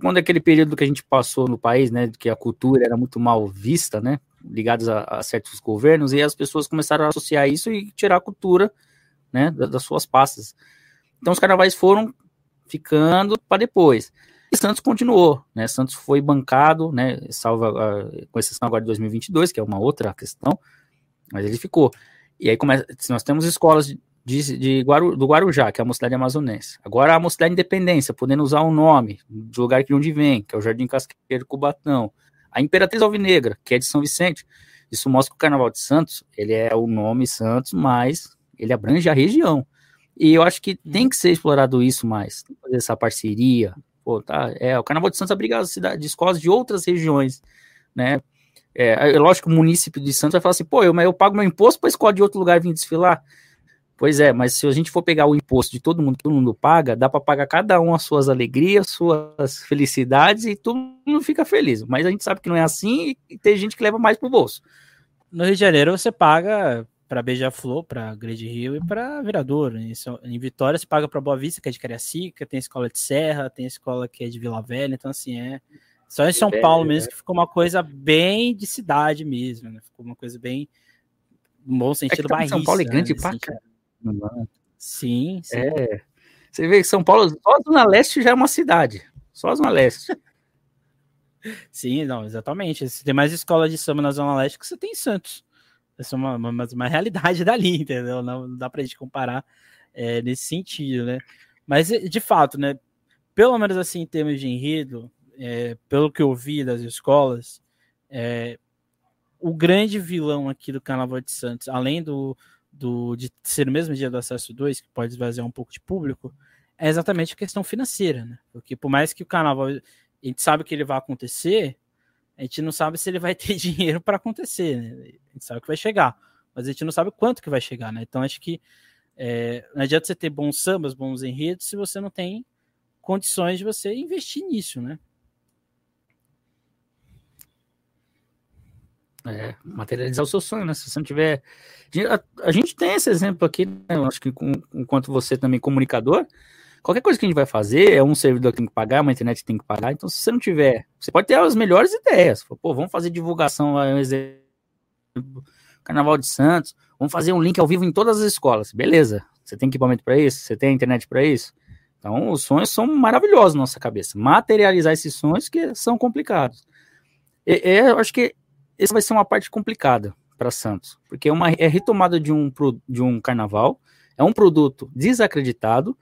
quando aquele período que a gente passou no país, né, que a cultura era muito mal vista, né, ligados a, a, certos governos, e as pessoas começaram a associar isso e tirar a cultura, né, das, das suas pastas. Então os carnavais foram ficando para depois. E Santos continuou, né, Santos foi bancado, né, salva, a, com exceção agora de 2022, que é uma outra questão, mas ele ficou. E aí começa, nós temos escolas de, de Guaru, do Guarujá, que é a Mocidade Amazonense. Agora a Mocidade Independência, podendo usar um nome do lugar de onde vem, que é o Jardim Casqueiro Cubatão. A Imperatriz Alvinegra, que é de São Vicente. Isso mostra que o Carnaval de Santos, ele é o nome Santos, mas ele abrange a região. E eu acho que tem que ser explorado isso mais, fazer essa parceria. Pô, tá, é, o Carnaval de Santos abriga as cidades, escolas de outras regiões, né? É, é lógico o município de Santos vai falar assim, pô, eu, eu pago meu imposto para escola de outro lugar vir desfilar. Pois é, mas se a gente for pegar o imposto de todo mundo que todo mundo paga, dá para pagar cada um as suas alegrias, suas felicidades e todo mundo fica feliz. Mas a gente sabe que não é assim e tem gente que leva mais pro bolso. No Rio de Janeiro você paga para Beija-Flor, para Grande Rio e para Virador. Em, em Vitória você paga para Boa Vista, que é de Cariacica, tem escola de Serra, tem escola que é de Vila Velha, então assim é só em São Paulo mesmo que ficou uma coisa bem de cidade mesmo, né? Ficou uma coisa bem no bom sentido é São Paulo é grande né? pra caramba. Sim, sim. É. Você vê que São Paulo, só a Zona Leste já é uma cidade. Só a Zona Leste. Sim, não, exatamente. Você tem mais escola de samba na Zona Leste que você tem em Santos. Essa é uma, uma, uma realidade dali, entendeu? Não, não dá pra gente comparar é, nesse sentido, né? Mas, de fato, né? Pelo menos assim, em termos de enredo, é, pelo que eu vi das escolas, é, o grande vilão aqui do Carnaval de Santos, além do, do, de ser o mesmo dia do acesso 2, que pode esvaziar um pouco de público, é exatamente a questão financeira, né? Porque por mais que o carnaval a gente sabe que ele vai acontecer, a gente não sabe se ele vai ter dinheiro para acontecer, né? A gente sabe que vai chegar, mas a gente não sabe quanto que vai chegar, né? Então acho que é, não adianta você ter bons sambas, bons enredos, se você não tem condições de você investir nisso, né? É, materializar o seu sonho, né? Se você não tiver. A, gente tem esse exemplo aqui, né? Eu acho que com, enquanto você também comunicador, qualquer coisa que a gente vai fazer é um servidor que tem que pagar, uma internet que tem que pagar. Então, se você não tiver, você pode ter as melhores ideias. Pô, vamos fazer divulgação, um exemplo, Carnaval de Santos, vamos fazer um link ao vivo em todas as escolas. Beleza. Você tem equipamento para isso? Você tem internet para isso? Então, os sonhos são maravilhosos na nossa cabeça. Materializar esses sonhos que são complicados. É, eu acho que essa vai ser uma parte complicada para Santos, porque é uma é retomada de um, de um carnaval, é um produto desacreditado,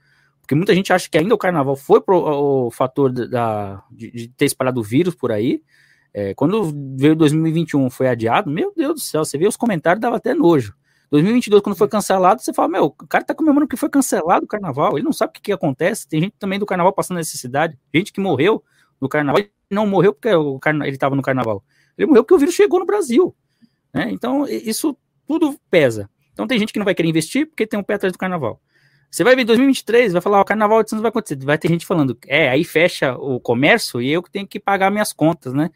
porque muita gente acha que ainda o carnaval foi pro, o fator da, de, de, ter espalhado o vírus por aí. É, quando veio 2021 foi adiado, meu Deus do céu, você vê os comentários, dava até nojo. 2022, quando foi cancelado, você fala, meu, o cara tá comemorando que foi cancelado o carnaval, ele não sabe o que, que acontece. Tem gente também do carnaval passando necessidade, gente que morreu no carnaval, não morreu porque o carna... ele estava no carnaval. Ele morreu porque o vírus chegou no Brasil. Né? Então, isso tudo pesa. Então, tem gente que não vai querer investir porque tem um pé atrás do carnaval. Você vai ver em 2023, vai falar, o carnaval de Santos vai acontecer. Vai ter gente falando, é, aí fecha o comércio e eu que tenho que pagar minhas contas, né?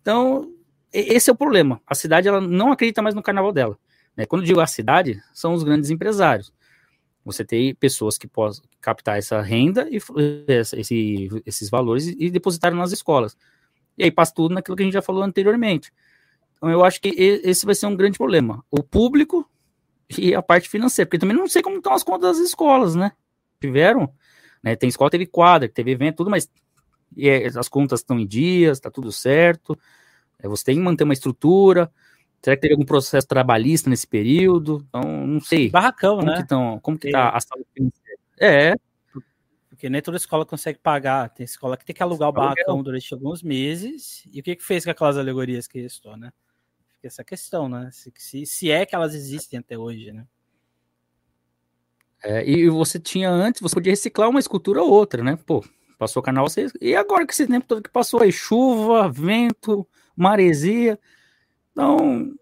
Então, esse é o problema. A cidade ela não acredita mais no carnaval dela. Né? Quando digo a cidade, são os grandes empresários. Você tem pessoas que possam captar essa renda e esse, esses valores e depositar nas escolas. E aí passa tudo naquilo que a gente já falou anteriormente. Então eu acho que esse vai ser um grande problema. O público e a parte financeira, porque também não sei como estão as contas das escolas, né? Tiveram, né? Tem escola, teve quadra, teve evento, tudo, mas é, as contas estão em dias, está tudo certo. É, você tem que manter uma estrutura. Será que teve algum processo trabalhista nesse período? Então, não sei. Barracão, como né? Que tão, como que tá a sala É. Porque nem toda escola consegue pagar. Tem escola que tem que alugar o barracão durante alguns meses. E o que, que fez com aquelas alegorias que restou, né? Fica essa questão, né? Se, se, se é que elas existem até hoje, né? É, e você tinha antes, você podia reciclar uma escultura ou outra, né? Pô, passou o canal, você... e agora que esse tempo todo que passou aí, chuva, vento, maresia, então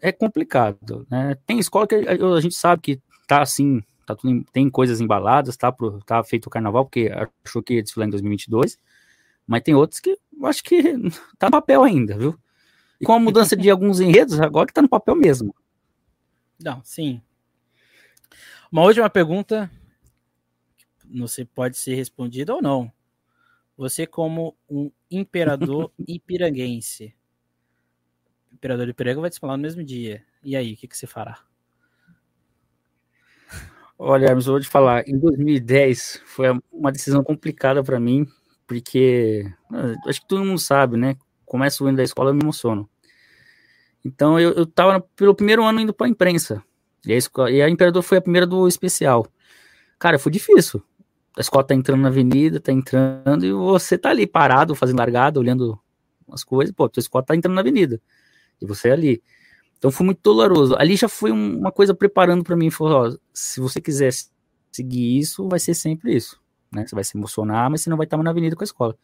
é complicado, né? Tem escola que a, gente sabe que tá assim, tá tudo, tem coisas embaladas, tá, pro, tá feito o carnaval, porque achou que ia desfilar em 2022, mas tem outros que eu acho que tá no papel ainda, viu? E com a mudança de alguns enredos, agora que tá no papel mesmo. Não, sim, uma última pergunta, você pode ser respondida ou não. Você, como um imperador ipiranguense, o imperador de Ipiranga vai te falar no mesmo dia. E aí, o que, que você fará? Olha, eu vou te falar, em 2010 foi uma decisão complicada para mim, porque ah, acho que todo mundo sabe, né? Começa o ano da escola, eu me emociono. Então eu, eu tava pelo primeiro ano indo para a imprensa. E a, escola, e a Imperador foi a primeira do especial. Cara, foi difícil. A escola tá entrando na avenida, tá entrando, e você tá ali parado, fazendo largada, olhando as coisas, pô, tua escola tá entrando na avenida. E você é ali. Então foi muito doloroso. Ali já foi um, uma coisa preparando para mim, falou, se você quiser seguir isso, vai ser sempre isso. Né? Você vai se emocionar, mas você não vai estar na avenida com a escola.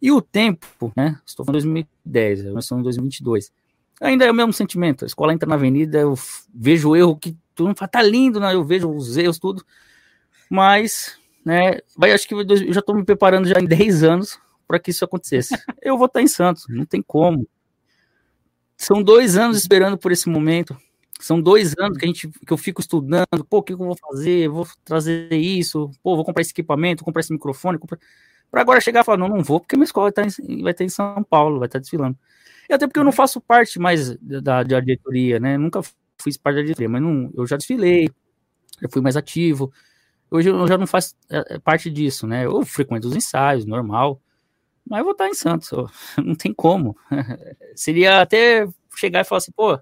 E o tempo, né? Estou falando 2010, nós estamos em 2022 ainda é o mesmo sentimento. A escola entra na avenida, eu vejo o erro que todo mundo fala, tá lindo, né? Eu vejo os erros, tudo. Mas, né, vai, acho que eu já estou me preparando já em 10 anos para que isso acontecesse. eu vou estar em Santos, não tem como. São dois anos esperando por esse momento. São dois anos que, a gente, que eu fico estudando. Pô, o que eu vou fazer? vou trazer isso. Pô, vou comprar esse equipamento, vou comprar esse microfone. Comprar... Para agora chegar e falar: não, não vou, porque minha escola vai estar, em, vai estar em São Paulo, vai estar desfilando. E até porque eu não faço parte mais da, da diretoria, né? Nunca fiz parte da diretoria, mas não, eu já desfilei, já fui mais ativo. Hoje eu já não faço é, é, parte disso, né? Eu frequento os ensaios, normal. Mas eu vou estar em Santos, não tem como. Seria até chegar e falar assim, pô,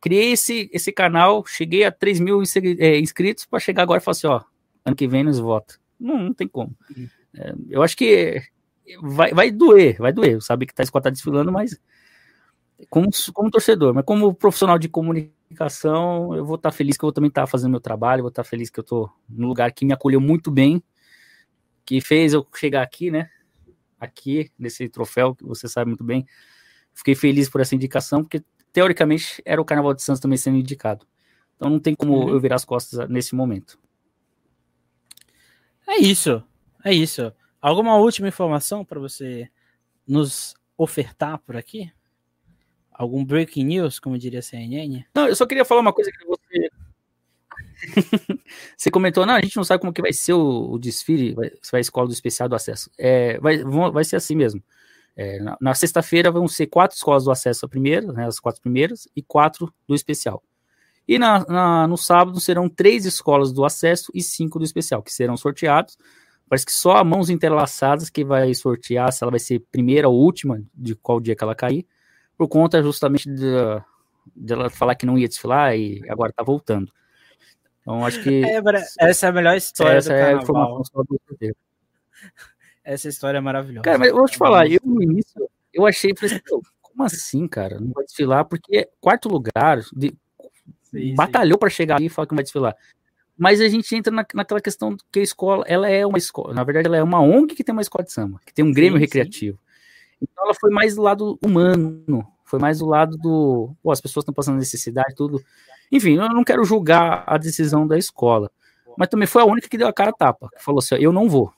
criei esse, esse canal, cheguei a 3 mil é, inscritos para chegar agora e falar assim, ó, ano que vem nos vota. Não, não tem como. Uhum. É, eu acho que vai, vai doer, vai doer. Sabe que tá escotado desfilando, mas como, como torcedor, mas como profissional de comunicação, eu vou estar feliz que eu vou também estar fazendo meu trabalho, vou estar feliz que eu estou no lugar que me acolheu muito bem, que fez eu chegar aqui, né? Aqui, nesse troféu, que você sabe muito bem. Fiquei feliz por essa indicação, porque teoricamente era o Carnaval de Santos também sendo indicado. Então não tem como uhum. eu virar as costas nesse momento. É isso. É isso. Alguma última informação para você nos ofertar por aqui? Algum breaking news, como diria a CNN? Não, eu só queria falar uma coisa que você. você comentou, não, a gente não sabe como que vai ser o, desfile, se vai a escola do especial do acesso. É, vai, vai ser assim mesmo. É, na, na sexta-feira vão ser quatro escolas do acesso a primeira, né, as quatro primeiras, e quatro do especial. E na, na, no sábado serão três escolas do acesso e cinco do especial, que serão sorteados. Parece que só a mãos entrelaçadas que vai sortear se ela vai ser primeira ou última de qual dia que ela cair por conta justamente de, de falar que não ia desfilar e agora tá voltando. Então acho que. É, essa é a melhor história essa do é a informação do Essa história é maravilhosa. Cara, mas eu vou te falar, eu no início, eu achei, falei assim, como assim, cara? Não vai desfilar, porque quarto lugar, de, sim, batalhou para chegar aí e falar que não vai desfilar. Mas a gente entra na, naquela questão que a escola, ela é uma escola, na verdade, ela é uma ONG que tem uma escola de samba, que tem um Grêmio sim, recreativo. Então ela foi mais do lado humano, foi mais do lado do, pô, as pessoas estão passando necessidade, tudo. Enfim, eu não quero julgar a decisão da escola, mas também foi a única que deu a cara a tapa, que falou assim, eu não vou.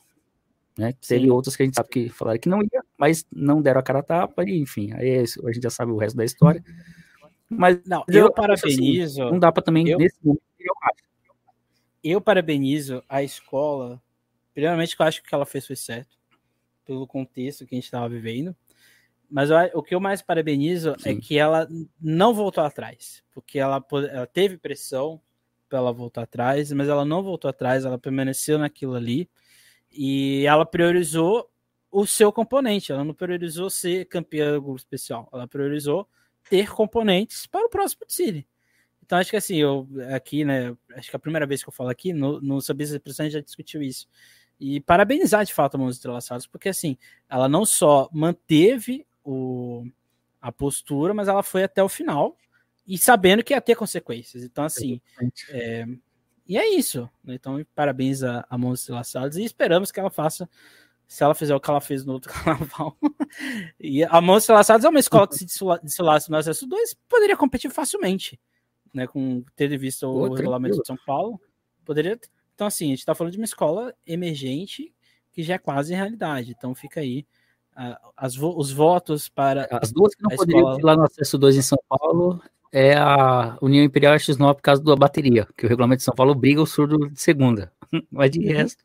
Né? Teve outras que a gente sabe que falaram que não ia, mas não deram a cara a tapa, e enfim, aí é a gente já sabe o resto da história. Mas não, eu, eu parabenizo. Assim, não dá para também eu, nesse momento eu acho. Eu parabenizo a escola. Primeiramente, que eu acho que ela fez foi certo pelo contexto que a gente estava vivendo. Mas eu, o que eu mais parabenizo é Sim. é que ela não voltou atrás, porque ela, ela teve pressão para ela voltar atrás, mas ela não voltou atrás, ela permaneceu naquilo ali e ela priorizou o seu componente. Ela não priorizou ser campeã do grupo especial. Ela priorizou ter componentes para o próximo City. Então acho que assim, eu aqui, né, acho que a primeira vez que eu falo aqui, no, no Subir a gente já discutiu isso. E parabenizar de fato a Mãos Entrelaçadas, porque assim, ela não só manteve o, a postura, mas ela foi até o final e sabendo que ia ter consequências. Então, assim, é, e é isso. Né? Então, parabéns a, a Mãos Entrelaçadas e esperamos que ela faça se ela fizer o que ela fez no outro carnaval. e a Monstros Laçados é uma escola que se desfilasse no acesso 2 poderia competir facilmente, né? Com ter visto o Pô, regulamento de São Paulo. Poderia. Então, assim, a gente está falando de uma escola emergente que já é quase realidade. Então fica aí as vo os votos para. As duas que não poderiam escola... lá no acesso 2 em São Paulo é a União Imperial X9 por causa da bateria, que o regulamento de São Paulo obriga o surdo de segunda. Mas de uhum. resto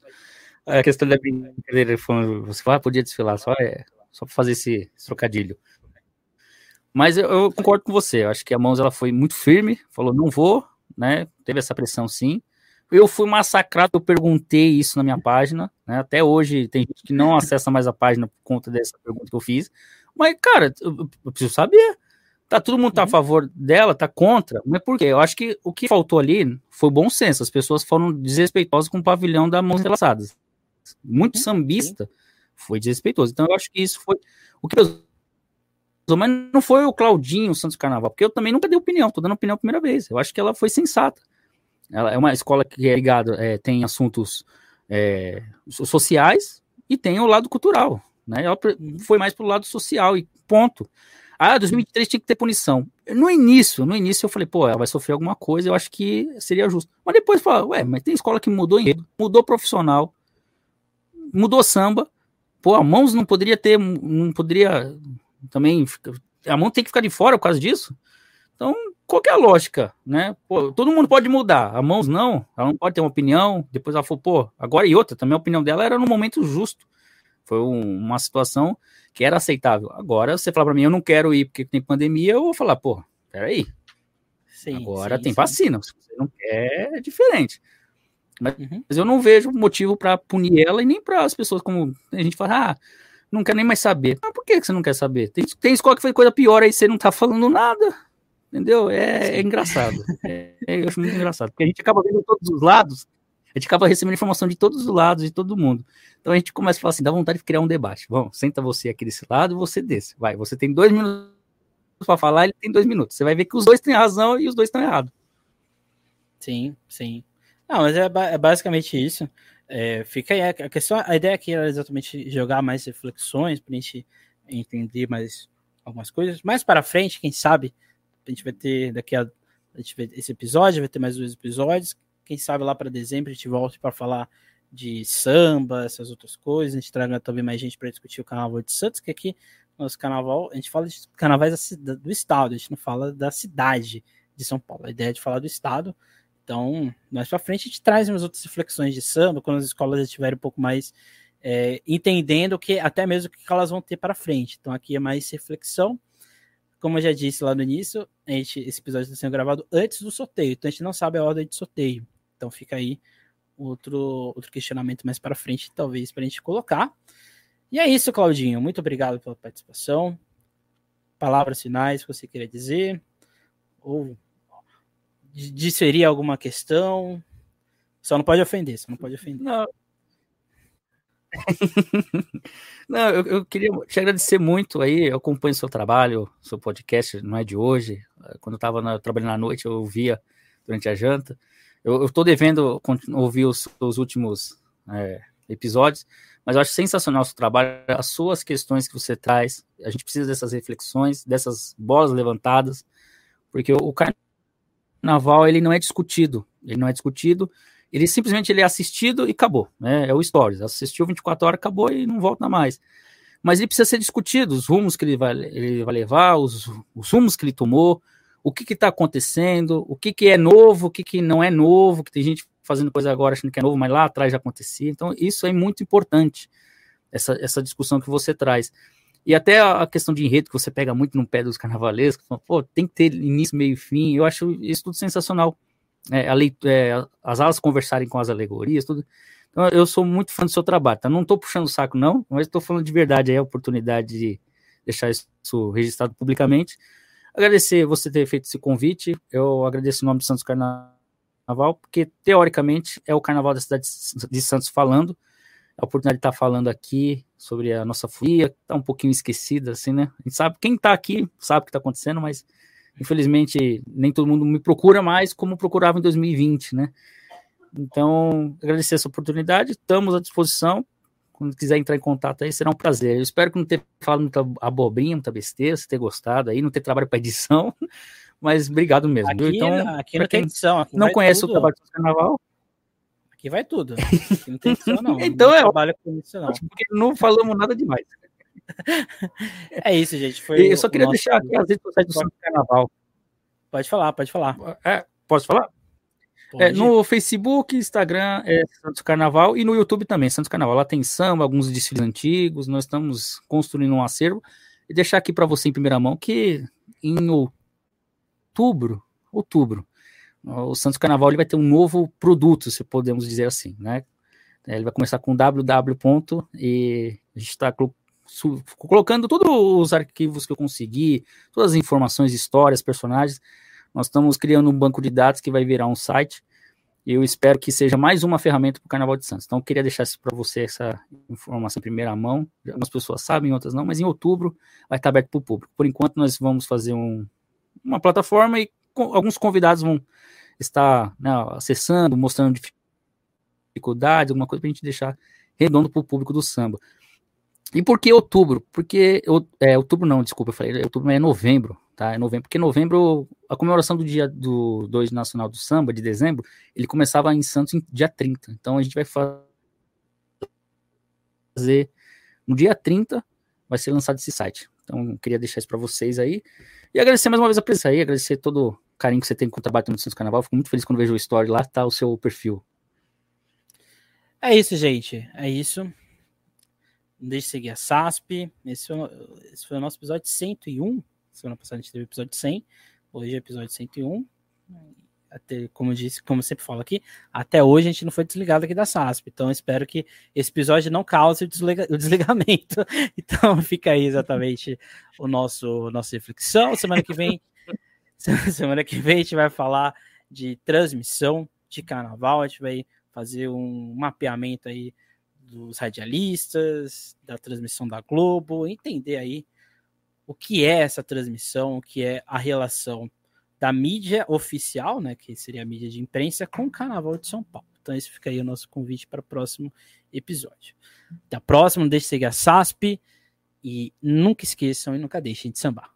a questão da brincadeira, você fala, ah, podia desfilar, só, é, só para fazer esse, esse, trocadilho. Mas eu, eu, concordo com você, eu acho que a Mãos ela foi muito firme, falou, não vou, né? Teve essa pressão sim. Eu fui massacrado, eu perguntei isso na minha página, né? Até hoje tem gente que não acessa mais a página por conta dessa pergunta que eu fiz. Mas, cara, eu, eu preciso saber. Tá, todo mundo tá a uhum. favor dela, tá contra, mas por quê? Eu acho que o que faltou ali foi bom senso. As pessoas foram desrespeitosas com o pavilhão da Mãos Relaçadas muito uhum. sambista, foi desrespeitoso. Então eu acho que isso foi o que eu mas não foi o Claudinho Santos Carnaval, porque eu também nunca dei opinião, tô dando opinião a primeira vez. Eu acho que ela foi sensata. Ela é uma escola que é ligada, é, tem assuntos é, sociais e tem o lado cultural. Né? Ela foi mais pro lado social e ponto. Ah, 2023 tinha que ter punição. No início, no início eu falei, pô, ela vai sofrer alguma coisa, eu acho que seria justo. Mas depois fala, ué, mas tem escola que mudou mudou profissional, mudou samba. Pô, a Mãos não poderia ter, não poderia também, a mão tem que ficar de fora por causa disso. Então, qual é a lógica, né? Pô, todo mundo pode mudar, a Mãos não, ela não pode ter uma opinião. Depois ela falou, pô, agora e outra, também a opinião dela era no momento justo. Foi um, uma situação que era aceitável. Agora, você falar para mim, eu não quero ir porque tem pandemia, eu vou falar, pô, peraí. Sim, agora sim, tem sim. vacina, se você não quer, é diferente. Mas, uhum. mas eu não vejo motivo para punir ela e nem para as pessoas como a gente fala, ah, não quer nem mais saber. Mas por que você não quer saber? Tem, tem escola que foi coisa pior aí, você não tá falando nada. Entendeu? É, é engraçado. É, é, eu acho muito engraçado. Porque a gente acaba vendo todos os lados, a gente acaba recebendo informação de todos os lados, de todo mundo. Então a gente começa a falar assim, dá vontade de criar um debate. Vamos, senta você aqui desse lado e você desse. Vai, você tem dois minutos para falar, ele tem dois minutos. Você vai ver que os dois têm razão e os dois estão errados. Sim, sim. Não, mas é, é basicamente isso. É, fica aí a, questão, a ideia aqui era exatamente jogar mais reflexões para a gente entender mais algumas coisas. Mais para frente, quem sabe, a gente vai ter daqui a, a gente esse episódio, vai ter mais dois episódios. Quem sabe lá para dezembro a gente volte para falar de samba, essas outras coisas. A gente traga também mais gente para discutir o Carnaval de Santos, que aqui nosso carnaval, a gente fala de carnavais do estado, a gente não fala da cidade de São Paulo. A ideia é de falar do estado então, mais para frente a gente traz umas outras reflexões de samba, quando as escolas estiverem um pouco mais é, entendendo que até mesmo o que elas vão ter para frente. Então, aqui é mais reflexão. Como eu já disse lá no início, a gente, esse episódio está sendo gravado antes do sorteio, então a gente não sabe a ordem de sorteio. Então fica aí outro, outro questionamento mais para frente, talvez, para a gente colocar. E é isso, Claudinho. Muito obrigado pela participação. Palavras finais que você queria dizer, ou diferir alguma questão. Só não pode ofender, só não pode ofender. Não. não, eu, eu, queria te agradecer muito aí. Eu acompanho seu trabalho, seu podcast, não é de hoje. Quando eu estava trabalhando à noite, eu ouvia durante a janta. Eu estou devendo ouvir os, os últimos é, episódios, mas eu acho sensacional o seu trabalho, as suas questões que você traz. A gente precisa dessas reflexões, dessas bolas levantadas, porque o, o naval ele não é discutido, ele não é discutido, ele simplesmente ele é assistido e acabou, né? É o stories, assistiu 24 horas, acabou e não volta mais. Mas ele precisa ser discutido, os rumos que ele vai, ele vai levar, os, os rumos que ele tomou, o que está acontecendo, o que, que é novo, o que, que não é novo, que tem gente fazendo coisa agora achando que é novo, mas lá atrás já acontecia. Então, isso é muito importante, essa, essa discussão que você traz. E até a questão de enredo, que você pega muito no pé dos carnavalescos, pô, tem que ter início, meio e fim. Eu acho isso tudo sensacional. É, é, as alas conversarem com as alegorias, tudo. Então, eu sou muito fã do seu trabalho, tá? Não estou puxando o saco, não, mas estou falando de verdade aí, a oportunidade de deixar isso registrado publicamente. Agradecer você ter feito esse convite. Eu agradeço o nome de Santos Carnaval, porque teoricamente é o carnaval da cidade de Santos falando. A oportunidade de estar falando aqui sobre a nossa folia, está um pouquinho esquecida, assim, né? A gente sabe, quem está aqui sabe o que está acontecendo, mas infelizmente nem todo mundo me procura mais como procurava em 2020, né? Então, agradecer essa oportunidade, estamos à disposição. Quando quiser entrar em contato aí, será um prazer. Eu espero que não tenha falado muita abobrinha, muita besteira, se ter gostado aí, não ter trabalho para edição, mas obrigado mesmo. Aqui, então, aqui não tem edição. Aqui não conhece tudo. o trabalho do carnaval, Aqui vai tudo. Aqui não tem edição, não. então não é trabalho com isso, não. Porque não falamos nada demais. é isso, gente. Foi eu só queria nosso... deixar aqui as redes sociais do Santo Carnaval. Pode falar, pode falar. É, posso falar? É, no Facebook, Instagram é Santos Carnaval e no YouTube também, Santos Carnaval. Lá tem samba, alguns desfiles antigos. Nós estamos construindo um acervo. E deixar aqui para você em primeira mão que em outubro, outubro, o Santos Carnaval ele vai ter um novo produto, se podemos dizer assim, né? Ele vai começar com www. e a gente está colocando todos os arquivos que eu consegui, todas as informações, histórias, personagens nós estamos criando um banco de dados que vai virar um site. Eu espero que seja mais uma ferramenta para o Carnaval de Santos. Então, eu queria deixar para você essa informação em primeira mão. Algumas pessoas sabem, outras não, mas em outubro vai estar aberto para o público. Por enquanto, nós vamos fazer um, uma plataforma e alguns convidados vão estar né, acessando, mostrando dificuldades, alguma coisa para a gente deixar redondo para o público do samba. E por que outubro? Porque é, outubro não, desculpa, eu falei outubro, é novembro tá? É novembro, porque novembro, a comemoração do dia do 2 Nacional do Samba, de dezembro, ele começava em Santos em dia 30. Então a gente vai fazer no dia 30 vai ser lançado esse site. Então queria deixar isso para vocês aí. E agradecer mais uma vez a presença aí, agradecer todo carinho que você tem com o trabalho no Santos Carnaval. Fico muito feliz quando vejo o story lá, tá o seu perfil. É isso, gente. É isso. Não deixe de seguir a SASP. Esse foi, esse foi o nosso episódio 101. Semana passada a gente teve o episódio 100, hoje é episódio 101. Até, como eu disse, como eu sempre falo aqui, até hoje a gente não foi desligado aqui da SASP. Então espero que esse episódio não cause o, desliga, o desligamento. Então fica aí exatamente o nosso nossa reflexão. Semana que vem, semana que vem a gente vai falar de transmissão de carnaval. A gente vai fazer um mapeamento aí dos radialistas, da transmissão da Globo, entender aí o que é essa transmissão, o que é a relação da mídia oficial, né, que seria a mídia de imprensa, com o Carnaval de São Paulo. Então esse fica aí o nosso convite para o próximo episódio. Até a próxima, não deixe de seguir a SASP e nunca esqueçam e nunca deixem de sambar.